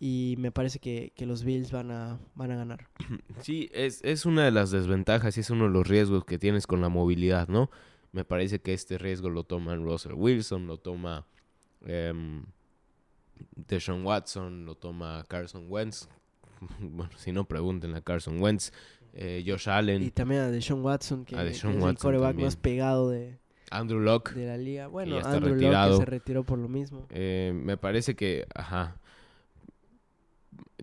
D: y me parece que, que los Bills van a van a ganar
A: Sí, es, es una de las desventajas y es uno de los riesgos que tienes con la movilidad, ¿no? Me parece que este riesgo lo toman Russell Wilson, lo toma em, Deshaun Watson, lo toma Carson Wentz. bueno, si no, pregúntenle a Carson Wentz. Eh, Josh Allen,
D: y también a Deshaun Watson que, es el coreback más pegado de,
A: Andrew Locke.
D: de la liga. Bueno,
A: ya está
D: Andrew Locke
A: retirado.
D: que se retiró por lo mismo.
A: Eh, me parece que, ajá,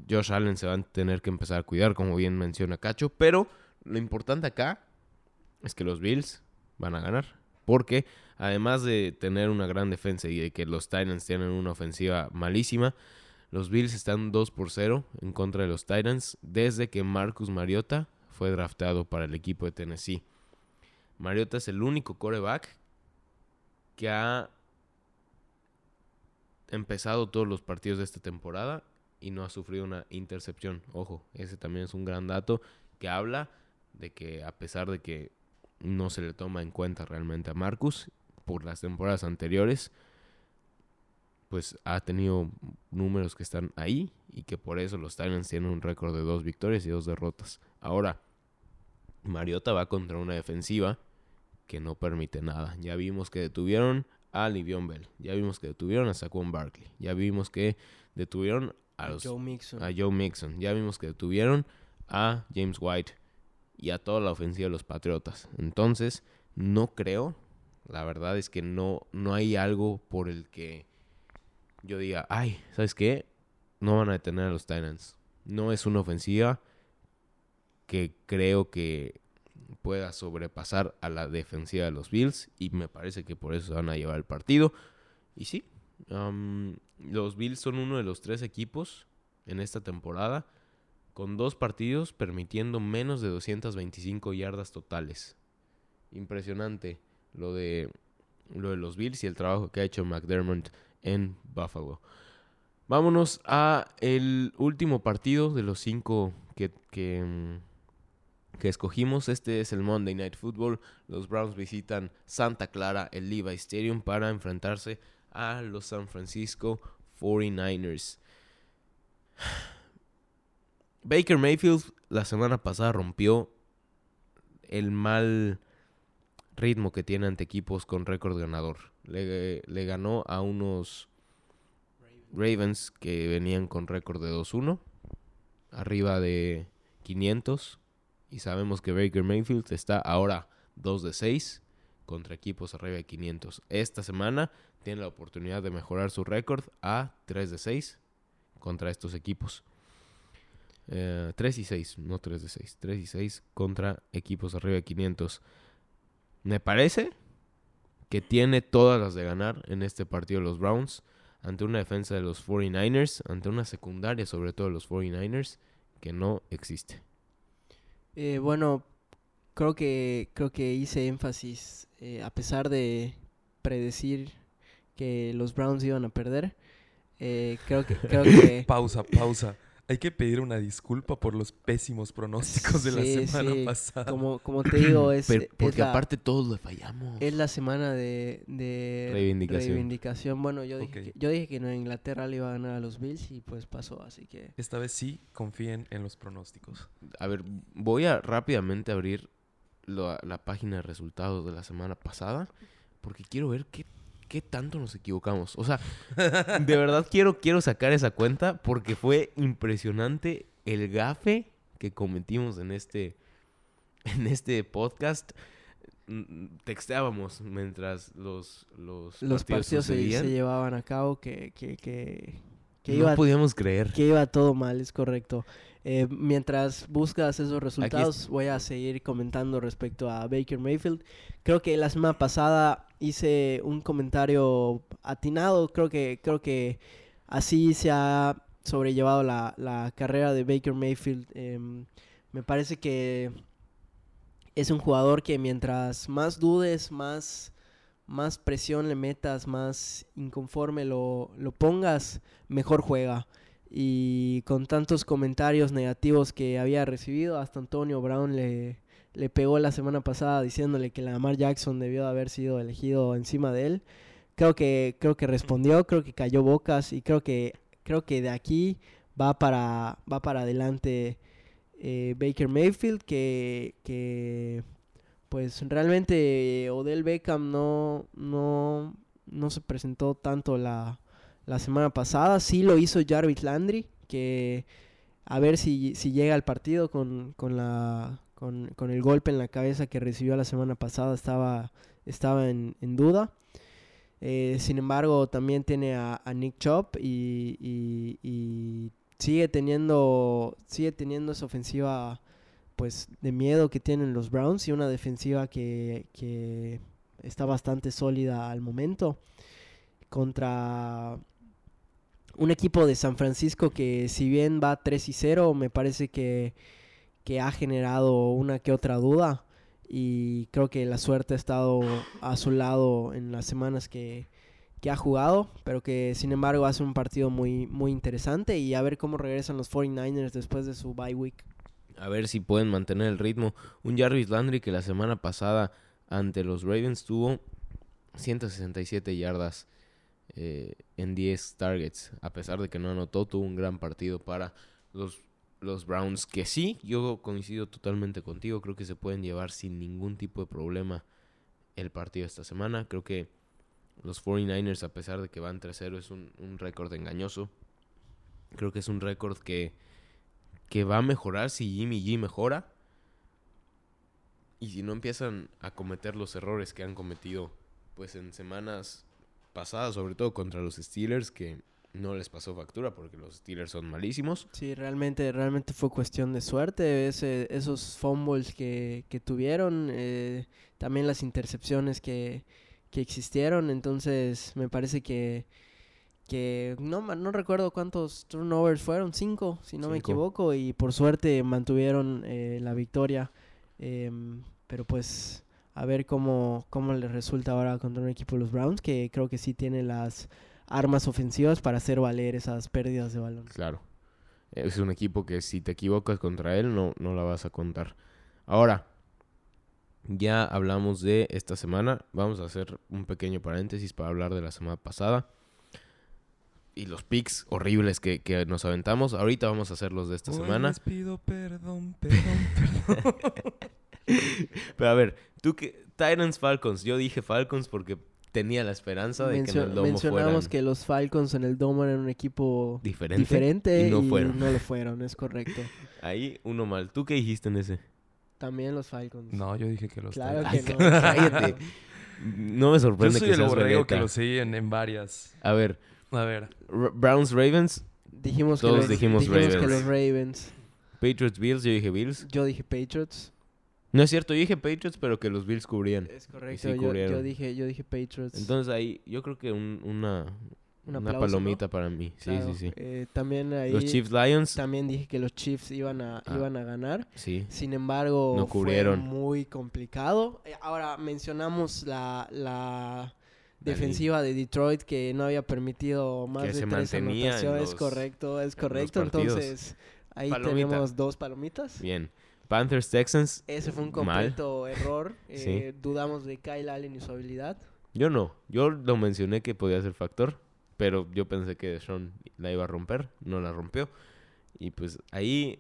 A: Josh Allen se va a tener que empezar a cuidar, como bien menciona Cacho, pero lo importante acá es que los Bills van a ganar, porque además de tener una gran defensa y de que los Titans tienen una ofensiva malísima, los Bills están 2 por 0 en contra de los Titans desde que Marcus Mariota fue drafteado para el equipo de Tennessee. Mariota es el único coreback que ha empezado todos los partidos de esta temporada y no ha sufrido una intercepción. Ojo, ese también es un gran dato que habla de que a pesar de que no se le toma en cuenta realmente a Marcus por las temporadas anteriores, pues ha tenido números que están ahí y que por eso los Titans tienen un récord de dos victorias y dos derrotas. Ahora, Mariota va contra una defensiva que no permite nada. Ya vimos que detuvieron a Livion Bell, ya vimos que detuvieron a Saquon Barkley, ya vimos que detuvieron a, los,
D: Joe Mixon.
A: a Joe Mixon, ya vimos que detuvieron a James White y a toda la ofensiva de los Patriotas. Entonces, no creo, la verdad es que no, no hay algo por el que yo diga, ay, ¿sabes qué? No van a detener a los Titans. No es una ofensiva que creo que pueda sobrepasar a la defensiva de los Bills y me parece que por eso se van a llevar el partido. Y sí, los Bills son uno de los tres equipos en esta temporada con dos partidos permitiendo menos de 225 yardas totales. Impresionante lo de, lo de los Bills y el trabajo que ha hecho McDermott en Buffalo. Vámonos a el último partido de los cinco que, que, mm, que escogimos. Este es el Monday Night Football. Los Browns visitan Santa Clara, el Levi Stadium, para enfrentarse a los San Francisco 49ers. Baker Mayfield la semana pasada rompió el mal ritmo que tiene ante equipos con récord ganador. Le, ganó a unos Ravens que venían con récord de 2-1, arriba de 500. Y sabemos que Baker Mayfield está ahora 2 de 6 contra equipos arriba de 500. Esta semana tiene la oportunidad de mejorar su récord a 3 de 6 contra estos equipos. Eh, 3 y 6, no 3 de 6. 3 y 6 contra equipos arriba de 500. Me parece que tiene todas las de ganar en este partido los Browns ante una defensa de los 49ers, ante una secundaria sobre todo de los 49ers que no existe.
D: Eh, bueno, creo que creo que hice énfasis eh, a pesar de predecir que los Browns iban a perder. eh, creo que creo que
C: Pausa, pausa. Hay que pedir una disculpa por los pésimos pronósticos de la semana
D: sí.
C: pasada.
D: como como te digo es,
A: Pero-
D: es
A: porque
D: la-
A: aparte todos le fallamos.
D: Es la semana de, de
A: Reivindicación.
D: reivindicación. Bueno, yo dije, que, yo dije que Nueva Inglaterra le iba a ganar a los Bills y pues pasó, así que...
C: Esta vez sí confíen en los pronósticos.
A: A ver, voy a rápidamente abrir la, la página de resultados de la semana pasada porque quiero ver qué, qué tanto nos equivocamos. O sea, de verdad quiero, quiero sacar esa cuenta porque fue impresionante el gafe que cometimos en este, en este podcast. Mm, Texteábamos mientras los, los,
D: Los partidos se, llevaban a cabo que, que, que, que
A: no
D: iba,
A: podíamos creer.
D: que iba todo mal, es correcto. Eh, mientras buscas esos resultados, voy a seguir comentando respecto a Baker Mayfield. Creo que la semana pasada hice un comentario atinado. Creo que, creo que así se ha sobrellevado la, la carrera de Baker Mayfield. Em, me parece que es un jugador que mientras más dudes, más, más presión le metas, más inconforme lo, lo pongas, mejor juega. Y con tantos comentarios negativos que había recibido, hasta Antonio Brown le, le pegó la semana pasada diciéndole que Lamar Jackson debió de haber sido elegido encima de él. Creo que, creo que respondió, creo que cayó bocas y creo que, creo que de aquí va para, va para adelante eh, Baker Mayfield, que, que pues realmente Odell Beckham no, no, no se presentó tanto la, la semana pasada. Sí lo hizo Jarvis Landry, que a ver si, si llega al partido con, con, la, con, con el golpe en la cabeza que recibió la semana pasada, estaba, estaba en, duda. Eh, sin embargo, también tiene a, Nick Chop y, y- y sigue teniendo sigue teniendo esa ofensiva pues de miedo que tienen los Browns y una defensiva que, que está bastante sólida al momento contra un equipo de San Francisco que si bien va 3 y 0 me parece que, que ha generado una que otra duda y creo que la suerte ha estado a su lado en las semanas que, que ha jugado, pero que sin embargo hace un partido muy, muy interesante y a ver cómo regresan los 49ers después de su bye week.
A: A ver si pueden mantener el ritmo. Un Jarvis Landry que la semana pasada ante los Ravens tuvo 167 yardas eh, en 10 targets. A pesar de que no anotó, tuvo un gran partido para los, los Browns. Que sí, yo coincido totalmente contigo. Creo que se pueden llevar sin ningún tipo de problema el partido esta semana. Creo que los 49ers, a pesar de que van 3-0, es un, récord engañoso. Creo que es un récord que, que va a mejorar si Jimmy G mejora. Y si no empiezan a cometer los errores que han cometido pues en semanas pasadas, sobre todo contra los Steelers, que no les pasó factura porque los Steelers son malísimos.
D: Sí, realmente, realmente fue cuestión de suerte. Ese, esos fumbles que, que tuvieron, eh, también las intercepciones que, que existieron. Entonces, me parece que, que no, no recuerdo cuántos turnovers fueron, cinco, si no me equivoco. Y por suerte mantuvieron eh, la victoria. Em, pero pues, a ver cómo, cómo les resulta ahora contra un equipo de los Browns, que creo que sí tiene las armas ofensivas para hacer valer esas pérdidas de balón.
A: Claro. Es un equipo que si te equivocas contra él no, no la vas a contar. Ahora, Ya hablamos de esta semana. Vamos a hacer un pequeño paréntesis para hablar de la semana pasada. Y los picks horribles que, que nos aventamos. Ahorita vamos a hacer los de esta
C: Hoy
A: semana.
C: les pido perdón, perdón, perdón.
A: Pero a ver, tú que... Titans Falcons. Yo dije Falcons porque tenía la esperanza de que en el domo
D: mencionamos
A: fueran
D: que los Falcons en el domo eran un equipo
A: diferente.
D: diferente
A: y no fueron.
D: no lo fueron, es correcto.
A: Ahí uno mal. ¿Tú qué dijiste en ese?
D: También los Falcons.
C: No, yo dije que los
D: Claro que no.
A: cállate. No me
C: Yo
A: sorprende
C: soy
A: que
C: el
A: seas
C: que lo sigue en, varias.
A: A ver,
C: A ver.
A: R- Browns Ravens,
D: Dijimos
A: Todos
D: que los,
A: dijimos
D: que
A: Ravens.
D: los Ravens.
A: Patriots Bills, yo dije Bills.
D: Yo dije Patriots.
A: No es cierto, yo dije Patriots, pero que los Bills cubrían.
D: Es correcto.
A: sí
D: yo, dije, yo dije Patriots.
A: Entonces ahí yo creo que un- una,
D: Un
A: una palomita para mí. Sí,
D: Claro,
A: sí, sí.
D: eh, también ahí
A: Los Chiefs Lions,
D: también dije que los Chiefs iban a,
A: Ah.
D: iban a ganar.
A: sí.
D: Sin embargo,
A: No
D: fue
A: cubrieron.
D: muy complicado. Eh, Ahora mencionamos la, la defensiva de Detroit que no había permitido más
A: Que
D: de
A: se
D: tres anotaciones.
A: los-
D: Es correcto, es correcto. Entonces, ahí
A: Palomita.
D: tenemos dos palomitas.
A: Bien. Panthers Texans,
D: Ese fue un
A: Mal.
D: completo error.
A: Sí.
D: Eh, Dudamos de Kyle Allen y su habilidad.
A: yo no. Yo lo mencioné que podía ser factor, pero yo pensé que Sean la iba a romper, no la rompió. Y pues ahí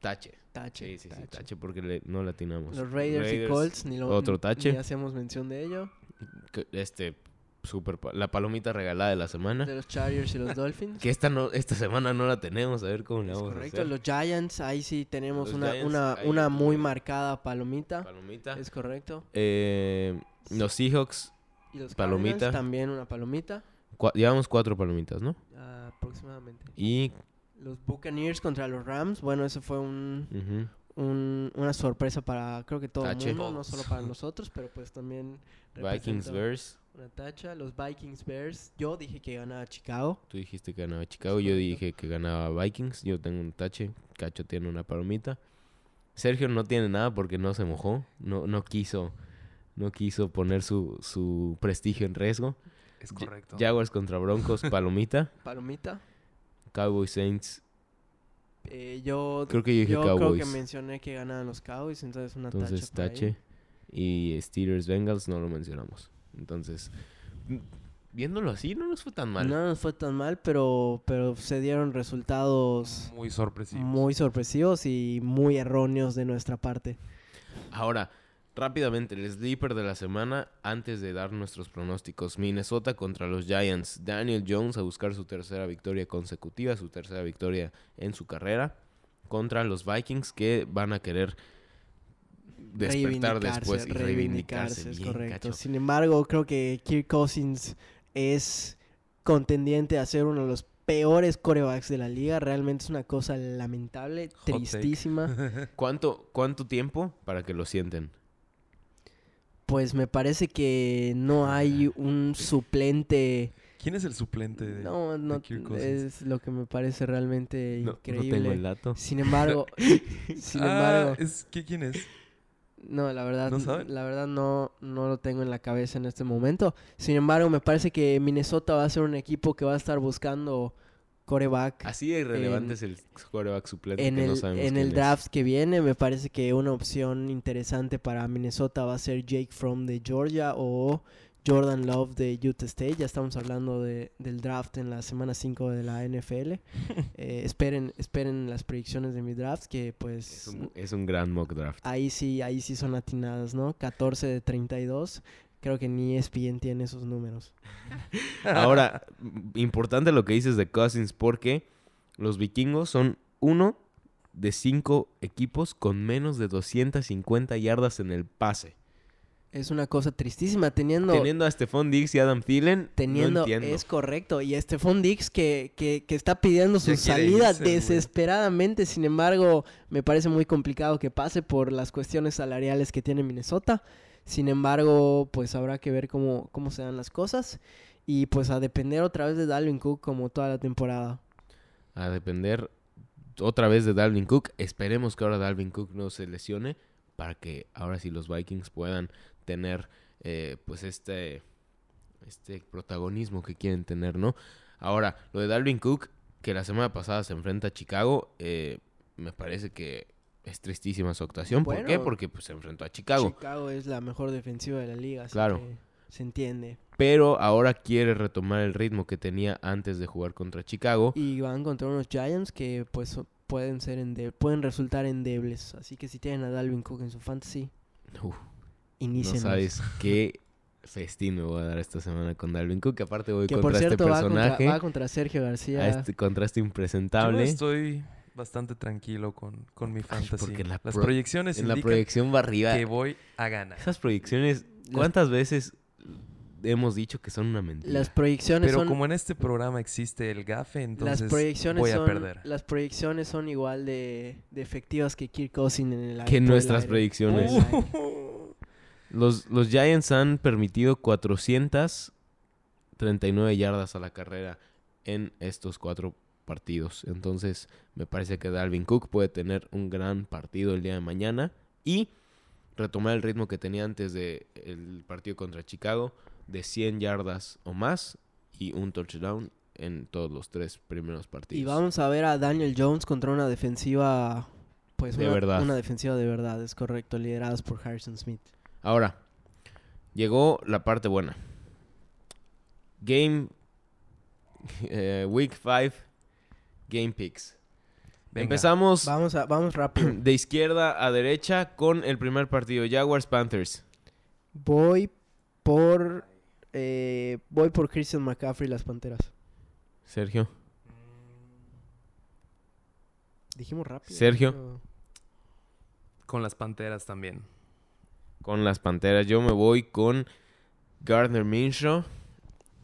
A: tache.
D: Tache.
A: Sí, sí, sí,
D: tache.
A: tache porque le- no latinamos.
D: Los Raiders, y Colts, ni lo,
A: otro
D: ni
A: tache.
D: hacemos mención de ello.
A: Este, super, la palomita regalada de la semana.
D: De los Chargers y los Dolphins.
A: Que esta no, esta semana no la tenemos, a ver cómo le
D: Es
A: vamos
D: correcto.
A: a hacer.
D: Los Giants, ahí sí tenemos
A: Los
D: una,
A: Giants,
D: una, una muy marcada palomita.
A: Palomita.
D: Es correcto.
A: Eh, los Seahawks,
D: Y los
A: Palomita.
D: Cardinals, también una palomita.
A: cua- llevamos cuatro palomitas, ¿no?
D: aproximadamente.
A: Y
D: Los Buccaneers contra los Rams. Bueno, eso fue un, un- una sorpresa para creo que todo
A: Tache.
D: el mundo, no solo para nosotros, pero pues también
A: Vikings,
D: representó. Una tacha. Los Vikings Bears. Yo dije que ganaba Chicago.
A: Tú dijiste que ganaba Chicago, yo dije que ganaba Vikings. Yo tengo un tache, Cacho tiene una palomita. Sergio no tiene nada porque no se mojó, no, no quiso, no quiso poner su, su prestigio en riesgo.
C: Es correcto.
A: Jaguars contra Broncos, palomita.
D: Palomita.
A: Cowboys Saints,
D: Eh, yo
A: creo que yo dije
D: yo creo que
A: Cowboys.
D: mencioné que ganaban los Cowboys, entonces una
A: Entonces
D: ahí.
A: tache. Y Steelers Bengals no lo mencionamos. Entonces, m- viéndolo así, no nos fue tan mal.
D: No nos fue tan mal, pero, pero se dieron resultados
C: Muy sorpresivo.
D: muy sorpresivos y muy erróneos de nuestra parte.
A: Ahora, rápidamente, el sleeper de la semana antes de dar nuestros pronósticos. Minnesota contra los Giants. Daniel Jones a buscar su tercera victoria consecutiva, su tercera victoria en su carrera. Contra los Vikings que van a querer despertar después y reivindicarse.
D: es
A: Bien,
D: correcto.
A: Cacho.
D: Sin embargo, creo que Kirk Cousins es contendiente a ser uno de los peores corebacks de la liga. Realmente es una cosa lamentable, tristísima.
A: ¿Cuánto, ¿Cuánto tiempo para que lo sienten?
D: Pues me parece que no hay un suplente.
C: ¿Quién es el suplente de,
D: No, no,
C: de Kirk Cousins?
D: es lo que me parece realmente
A: No, no
D: increíble.
A: tengo el dato.
D: Sin embargo, sin
C: Ah,
D: embargo,
C: es, ¿qué- ¿quién es?
D: No, la verdad,
C: ¿No saben?
D: la verdad no, no lo tengo en la cabeza en este momento. Sin embargo, me parece que Minnesota va a ser un equipo que va a estar buscando coreback
A: Así de irrelevante
D: En-
A: es el quarterback suplente
D: en
A: que no
D: el,
A: sabemos
D: en el
A: es.
D: draft que viene. Me parece que una opción interesante para Minnesota va a ser Jake Fromm de Georgia o Jordan Love de Utah State. Ya estamos hablando de, del draft en la semana 5 de la NFL. Eh, esperen, esperen las predicciones de mi draft que pues
A: Es un, es un gran mock draft.
D: ahí sí, ahí sí son atinadas, ¿no? 14 de 32. Creo que ni ESPN tiene esos números.
A: Ahora, importante lo que dices de Cousins porque los vikingos son uno de cinco equipos con menos de 250 yardas en el pase.
D: Es una cosa tristísima teniendo...
A: Teniendo a Stephon Diggs y Adam Thielen,
D: Teniendo,
A: no
D: es correcto. Y Stephon Dix que, que, que está pidiendo su salida
C: irse,
D: desesperadamente. Sin embargo, me parece muy complicado que pase por las cuestiones salariales que tiene Minnesota. Sin embargo, pues habrá que ver cómo, cómo se dan las cosas. Y pues a depender otra vez de Dalvin Cook como toda la temporada.
A: A depender otra vez de Dalvin Cook. Esperemos que ahora Dalvin Cook no se lesione para que ahora sí los Vikings puedan tener eh, pues este, este protagonismo que quieren tener, ¿no? Ahora, lo de Dalvin Cook, que la semana pasada se enfrenta a Chicago, eh, me parece que es tristísima su actuación. ¿Por qué? Porque pues, se enfrentó a Chicago.
D: Chicago es la mejor defensiva de la liga, así
A: Claro.
D: que se entiende.
A: Pero ahora quiere retomar el ritmo que tenía antes de jugar contra Chicago.
D: Y van contra unos Giants que pues pueden ser pueden resultar endebles. Así que si tienen a Dalvin Cook en su fantasy,
A: Uf, no
D: inicien.
A: sabes qué festín me voy a dar esta semana con Dalvin Cook. Que aparte voy
D: Que
A: contra
D: por cierto
A: este
D: va contra,
A: personaje.
D: va contra Sergio García.
A: a este, contra este
C: Yo
A: impresentable.
C: estoy bastante tranquilo con, con mi fantasy.
A: porque en la
C: Las
A: pro-
C: proyecciones
A: en la proyección va arriba.
C: que voy a ganar.
A: Esas proyecciones, ¿cuántas veces hemos dicho que son una mentira?
D: Las proyecciones
C: Pero
D: son
C: como en este programa existe el gafe, entonces
D: las proyecciones
C: voy a
D: son
C: perder.
D: las proyecciones son igual de, de efectivas que Kirk Cousins en el
A: que nuestras.
D: Por el aire.
A: Los, los Giants han permitido 439 yardas a la carrera en estos cuatro partidos. Entonces, me parece que Dalvin Cook puede tener un gran partido el día de mañana y retomar el ritmo que tenía antes del partido contra Chicago de 100 yardas o más y un touchdown en todos los tres primeros partidos.
D: Y vamos a ver a Daniel Jones contra una defensiva pues
A: De
D: una,
A: verdad.
D: una defensiva de verdad, es correcto, lideradas por Harrison Smith.
A: Ahora, llegó la parte buena. Game eh, Week 5 Game Picks.
C: Venga.
A: Empezamos
D: Vamos a vamos rápido.
A: de izquierda a derecha con el primer partido, Jaguars Panthers.
D: Voy por eh, voy por Christian McCaffrey y las Panteras.
A: Sergio.
D: Dijimos rápido.
A: Sergio.
D: pero-
C: Con las panteras también.
A: Con las Panteras. Yo me voy con Gardner Minshew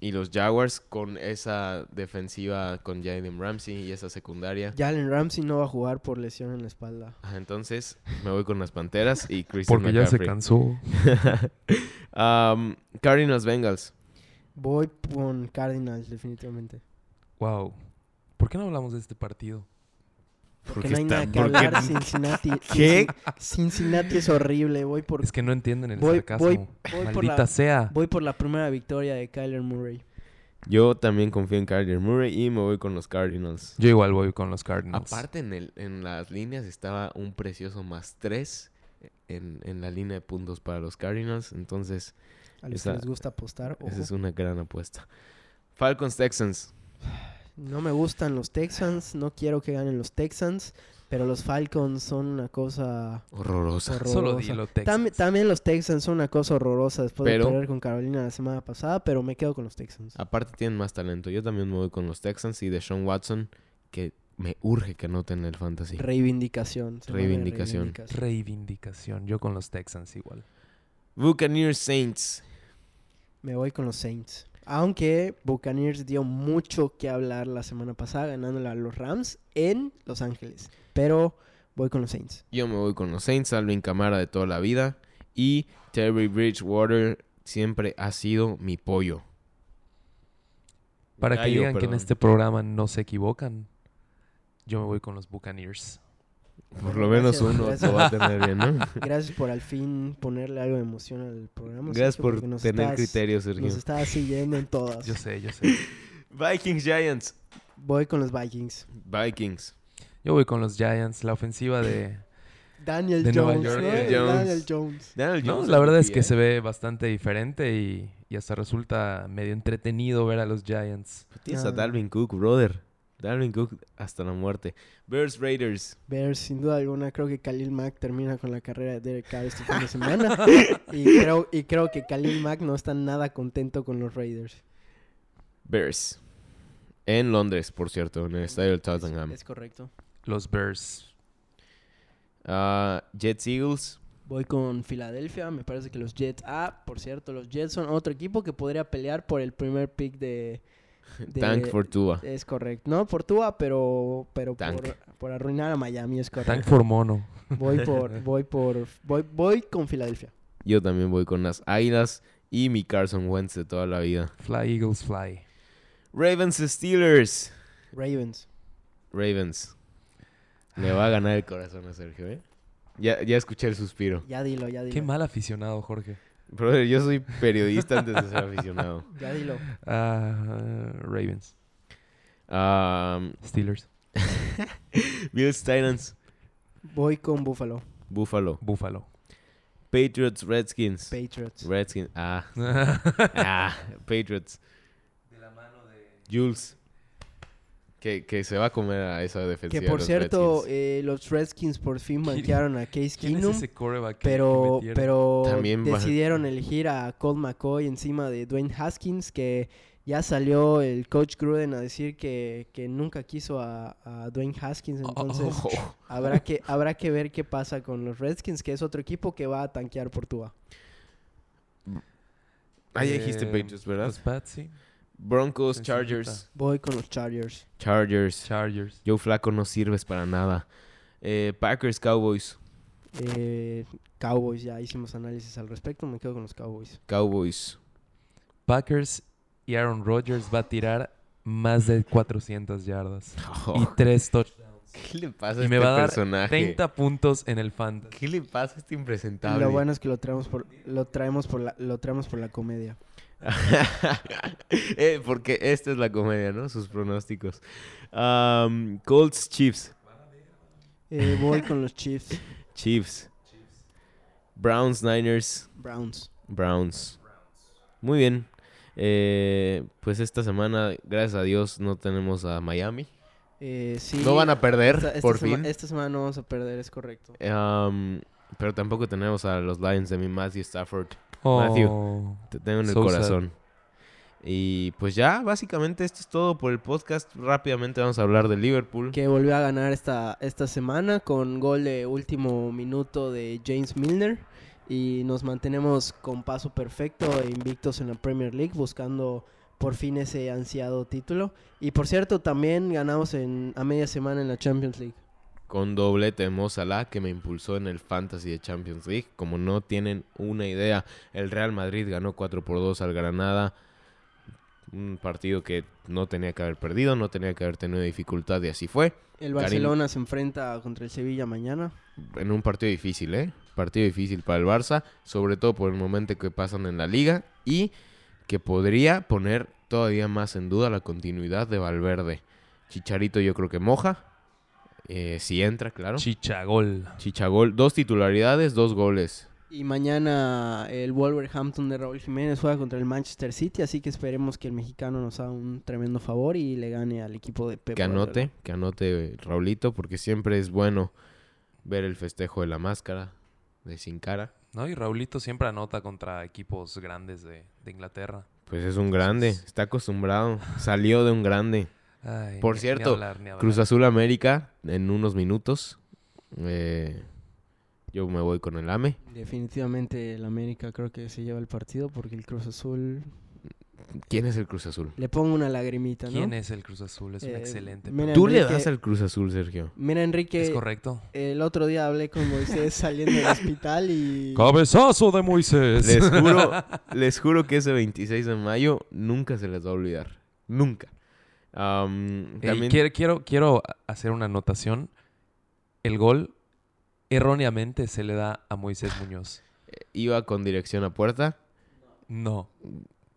A: y los Jaguars con esa defensiva con Jalen Ramsey y esa secundaria.
D: Jalen Ramsey no va a jugar por lesión en la espalda.
A: Ah, Entonces, me voy con las Panteras y Christian
C: Porque ya se cansó.
A: Um, Cardinals Bengals.
D: Voy con Cardinals definitivamente.
C: Wow. ¿Por qué no hablamos de este partido?
D: Porque
A: Porque
D: no hay
A: está-
D: nada que
A: porque-
D: hablar. Cincinnati.
A: ¿Qué?
D: Cincinnati es horrible. Voy por
C: Es que no entienden el
D: Voy-
C: sarcasmo.
D: voy- voy por
C: Maldita
D: la-
C: sea.
D: voy por la primera victoria de Kyler Murray.
A: Yo también confío en Kyler Murray y me voy con los Cardinals.
C: Yo igual voy con los Cardinals.
A: Aparte, en, el, en las líneas estaba un precioso más 3 en, en la línea de puntos para los Cardinals. Entonces,
D: A los
A: Esa-
D: que les gusta apostar.
A: esa es una gran apuesta. Falcons Texans.
D: No me gustan los Texans. No quiero que ganen los Texans. Pero los Falcons son una cosa
A: Horrorosa.
D: horrorosa.
C: Solo dilo, Texas.
D: Tam- también los Texans son una cosa horrorosa después
A: Pero-
D: de perder con Carolina la semana pasada. Pero me quedo con los Texans.
A: Aparte, tienen más talento. Yo también me voy con los Texans y de Sean Watson, que me urge que anoten el fantasy.
D: Reivindicación.
A: Reivindicación.
C: Reivindicación. Yo con los Texans igual.
A: Buccaneers Saints.
D: Me voy con los Saints. Aunque Buccaneers dio mucho que hablar la semana pasada ganándole a los Rams en Los Ángeles. Pero voy con los Saints.
A: Yo me voy con los Saints, Alvin Camara de toda la vida. Y Terry Bridgewater siempre ha sido mi pollo.
C: Para que digan que en este programa no se equivocan, yo me voy con los Buccaneers.
A: Por lo menos
D: Gracias,
A: uno
D: gracias.
A: lo va a tener bien, ¿no?
D: Gracias por al fin ponerle algo de emoción al programa.
A: Gracias
D: Sergio,
A: por
D: nos
A: tener
D: estás-
A: criterio, Sergio.
D: Nos está siguiendo en todas.
C: Yo sé, yo sé.
A: Vikings Giants.
D: Voy con los Vikings.
A: Vikings.
C: Yo voy con los Giants. La ofensiva de...
D: Daniel
C: De Nueva
D: Jones.
C: York.
D: ¿no?
A: Daniel Jones.
D: Daniel Jones.
A: Daniel
C: No,
A: Jones
C: la verdad es que
A: ¿eh?
C: se ve bastante diferente y, y hasta resulta medio entretenido ver a los Giants.
A: Tienes a
D: Ah.
A: Dalvin Cook, brother. Dalvin Cook hasta la muerte. Bears Raiders.
D: Bears, sin duda alguna, creo que Khalil Mack termina con la carrera de Derek Carr este fin de semana. y, creo, y creo que Khalil Mack no está nada contento con los Raiders.
A: Bears. En Londres, por cierto, en el estadio del Tottenham.
D: Es correcto.
C: Los Bears.
A: Ah, Jets Eagles.
D: Voy con Filadelfia. Me parece que los Jets. Ah, por cierto, los Jets son otro equipo que podría pelear por el primer pick de. de-
A: Tank for Tua.
D: Es correcto. No por Tua, pero, pero
A: Tank.
D: por, por arruinar a Miami. Es
C: Tank
D: correcto.
C: for Mono.
D: Voy por, voy por, voy, voy con Filadelfia.
A: Yo también voy con las Águilas y mi Carson Wentz de toda la vida.
C: Fly Eagles Fly.
A: Ravens Steelers.
D: Ravens.
A: Ravens. Le va a ganar el corazón a Sergio, ¿eh? Ya, ya escuché el suspiro.
D: Ya dilo, ya dilo.
C: Qué mal aficionado, Jorge.
A: Brother, yo soy periodista antes de ser aficionado.
D: Ya dilo.
C: Ah, Ravens.
A: Um,
C: Steelers.
A: Bills Titans.
D: Voy con Buffalo.
A: Buffalo.
C: Búfalo.
A: Patriots, Redskins.
D: Patriots.
A: Redskins. Ah. ah. Patriots. Jules. Que, que se va a comer a esa defensiva.
D: Que
A: de
D: por
A: los
D: cierto,
A: Redskins.
D: eh, los Redskins por fin
C: ¿Quién-
D: banquearon a Case
C: ¿Quién es
D: Keenum.
C: que-
D: Pero, pero
A: va-
D: decidieron elegir a Colt McCoy encima de Dwayne Haskins, que ya salió el coach Gruden a decir que, que nunca quiso a, a Dwayne Haskins. Entonces,
A: Oh.
D: habrá, que, habrá que ver qué pasa con los Redskins, que es otro equipo que va a tanquear por Tua.
A: Ahí dijiste
C: Eh,
A: Patriots, ¿verdad?
C: Los Pats, sí.
A: Broncos. Chargers.
D: Voy con los Chargers.
A: Chargers.
C: Chargers.
A: Joe Flaco no sirves para nada. Eh, Packers, Cowboys.
D: Eh, Cowboys, ya hicimos análisis al respecto, me quedo con los Cowboys.
A: Cowboys.
C: Packers y Aaron Rodgers va a tirar más de 400 yardas. Y
A: Oh,
C: tres touchdowns.
A: ¿Qué le pasa a
C: Y
A: este
C: me va a dar
A: personaje?
C: 30 puntos en el fantasy.
A: ¿Qué le pasa a este impresentable?
D: Lo bueno es que lo traemos por, lo traemos por la, lo traemos por la comedia.
A: Eh, porque esta es la comedia, ¿no? Sus pronósticos. Colts, Chiefs.
D: Eh, voy con los Chiefs,
A: Chiefs. Browns, Niners,
D: Browns.
A: Browns. Muy bien. Eh, pues esta semana, gracias a Dios, no tenemos a Miami.
D: Sí,
A: no van a perder,
D: esta, esta
A: por fin.
D: Esta semana no vamos a perder, es correcto.
A: Pero tampoco tenemos a los Lions de mi Matthew Stafford. Matthew.
C: Oh,
A: Te tengo en el
C: So sad.
A: corazón. Y pues ya, básicamente esto es todo por el podcast. Rápidamente vamos a hablar de Liverpool.
D: Que volvió a ganar esta, esta semana con gol de último minuto de James Milner. Y nos mantenemos con paso perfecto e invictos en la Premier League, buscando por fin ese ansiado título. Y por cierto, también ganamos en, a media semana en la Champions League.
A: Con doblete de Mo Salah, que me impulsó en el Fantasy de Champions League. Como no tienen una idea, el Real Madrid ganó 4 por 2 al Granada. Un partido que no tenía que haber perdido, no tenía que haber tenido dificultad y así fue.
D: El
A: Karim-
D: Barcelona se enfrenta contra el Sevilla mañana.
A: En un partido difícil, ¿eh? Partido difícil para el Barça, sobre todo por el momento que pasan en la liga y que podría poner todavía más en duda la continuidad de Valverde. Chicharito yo creo que moja, eh, si entra, claro.
C: Chichagol.
A: Chichagol, dos titularidades, dos goles.
D: Y mañana el Wolverhampton de Raúl Jiménez juega contra el Manchester City, así que esperemos que el mexicano nos haga un tremendo favor y le gane al equipo de Pep.
A: Que anote, que anote Raulito, porque siempre es bueno ver el festejo de la máscara, de sin cara.
C: ¿No? Y Raulito siempre anota contra equipos grandes de, de Inglaterra.
A: Pues es un grande, está acostumbrado, salió de un grande.
C: Ay,
A: Por
C: ni- ni
A: cierto,
C: hablar, ni hablar.
A: Cruz Azul América en unos minutos. Eh, yo me voy con el AME.
D: Definitivamente el América creo que se lleva el partido porque el Cruz Azul
A: ¿Quién es el Cruz Azul?
D: le pongo una lagrimita, ¿no?
C: ¿Quién es el Cruz Azul? Es un
D: Eh,
C: excelente.
D: mira,
A: Tú le das al Cruz Azul, Sergio.
D: Mira Enrique,
C: Es correcto.
D: el otro día hablé con Moisés saliendo del hospital y
C: ¡Cabezazo de Moisés!
A: Les juro, les juro que ese 26 de mayo nunca se les va a olvidar. Nunca.
C: Quiero, quiero, quiero hacer una anotación. El gol erróneamente se le da a Moisés Muñoz.
A: iba con dirección a puerta.
C: No.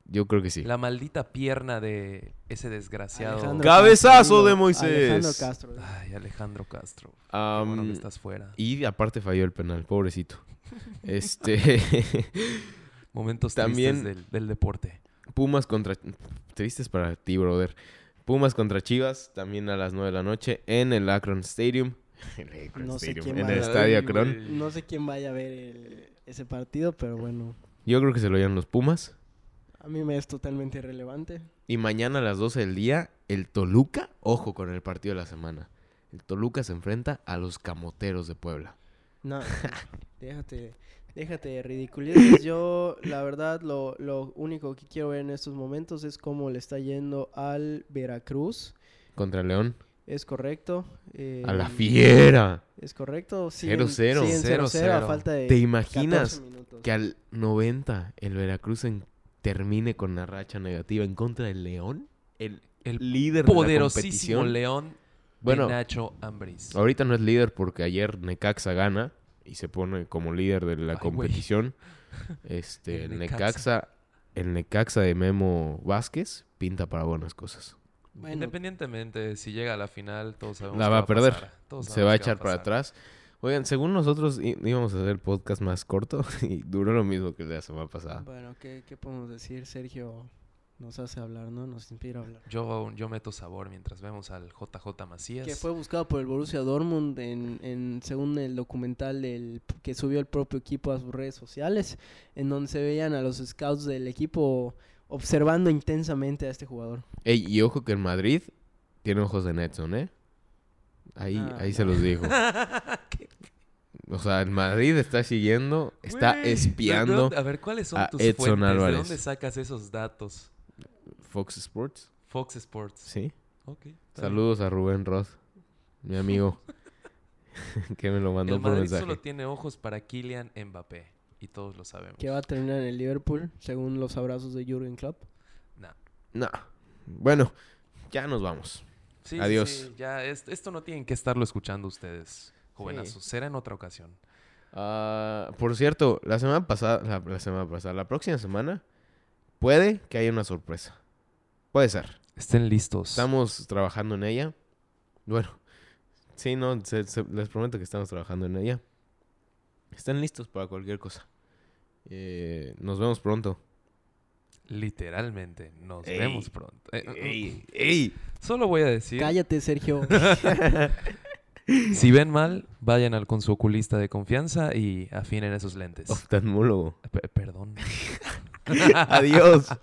A: Yo creo que sí.
C: La maldita pierna de ese desgraciado.
D: Alejandro
A: ¡Cabezazo
D: Castro,
A: de Moisés!
D: Alejandro Castro.
C: Ay, Alejandro Castro.
A: Am,
C: bueno que estás fuera.
A: y aparte falló el penal, pobrecito. Este
C: Momentos
A: también-
C: tristes del, del deporte.
A: Pumas contra tristes para ti, brother. Pumas contra Chivas también a las 9 de la noche en el Akron Stadium. El Akron
D: No sé
A: Stadium,
D: quién
A: en el estadio Akron.
D: No sé quién vaya a ver el- ese partido, pero bueno,
A: Yo creo que se lo llevan los Pumas.
D: a mí me es totalmente irrelevante.
A: Y mañana a las 12 del día, el Toluca, ojo con el partido de la semana. El Toluca se enfrenta a los Camoteros de Puebla.
D: No, déjate, déjate de ridiculeces. Yo, la verdad, lo, lo único que quiero ver en estos momentos es cómo le está yendo al Veracruz.
A: Contra León.
D: Es correcto. eh,
A: A la fiera.
D: Es correcto.
A: 0-0.
D: 0-0 a
C: 0-0.
D: falta de
A: ¿Te imaginas
D: 14 minutos.
A: que al 90 el Veracruz en- termine con una racha negativa en contra del León? El,
C: El
A: líder de la.
C: León
A: Bueno,
C: de Nacho Ambriz.
A: ahorita no es líder porque ayer Necaxa gana y se pone como líder de la
C: Ay,
A: competición. Este,
C: El Necaxa.
A: El Necaxa de Memo Vázquez pinta para buenas cosas.
D: Bueno,
C: Independientemente de si llega a la final, todos sabemos
A: La va a perder.
C: pasar.
A: Se va a echar para atrás. Oigan, según nosotros íbamos a hacer el podcast más corto y duró lo mismo que la semana pasada.
D: Bueno, ¿qué, ¿qué podemos decir? Sergio nos hace hablar, ¿no? Nos inspira a hablar.
C: Yo, yo meto sabor mientras vemos al JJ Macías.
D: Que fue buscado por el Borussia Dortmund en, en según el documental del, que subió el propio equipo a sus redes sociales, en donde se veían a los scouts del equipo observando intensamente a este jugador.
A: Ey, y ojo que en Madrid tiene ojos de Netson, ¿eh? Ahí,
D: Ah,
A: ahí
D: no.
A: se los digo. O sea, en Madrid está siguiendo, está
C: Güey, ¿de
A: espiando
C: A ver, ¿cuáles son tus
A: Edson
C: fuentes?
A: Álvarez.
C: ¿De dónde sacas esos datos?
A: Fox Sports.
C: Fox Sports.
A: Sí.
C: Ok. bien.
A: Saludos a Rubén Roth, mi amigo, que me lo mandó
C: El
A: por
C: Madrid
A: mensaje.
C: solo tiene ojos para Kylian Mbappé. Y todos lo sabemos.
D: Que va a terminar en el Liverpool, según los abrazos de Jürgen Klopp.
C: Nah.
A: No. Bueno, ya nos vamos.
C: Sí,
A: Adiós.
C: sí, ya, es- esto no tienen que estarlo escuchando ustedes, jovenazos.
A: Sí.
C: Será en otra ocasión.
A: Ah, por cierto, la semana pasada, la, la semana pasada, la próxima semana, puede que haya una sorpresa. Puede ser.
C: Estén listos.
A: Estamos trabajando en ella. Bueno, sí, no, se- se- les prometo que estamos trabajando en ella. Están listos para cualquier cosa. Eh, nos vemos pronto.
C: Literalmente. Nos
A: Ey.
C: vemos pronto. Eh,
A: ¡Ey! ¡Ey!
C: Solo voy a decir,
D: Cállate, Sergio.
C: si ven mal, vayan al con su oculista de confianza y afinen esos lentes.
A: Oftalmólogo.
C: Pe- perdón.
A: Adiós.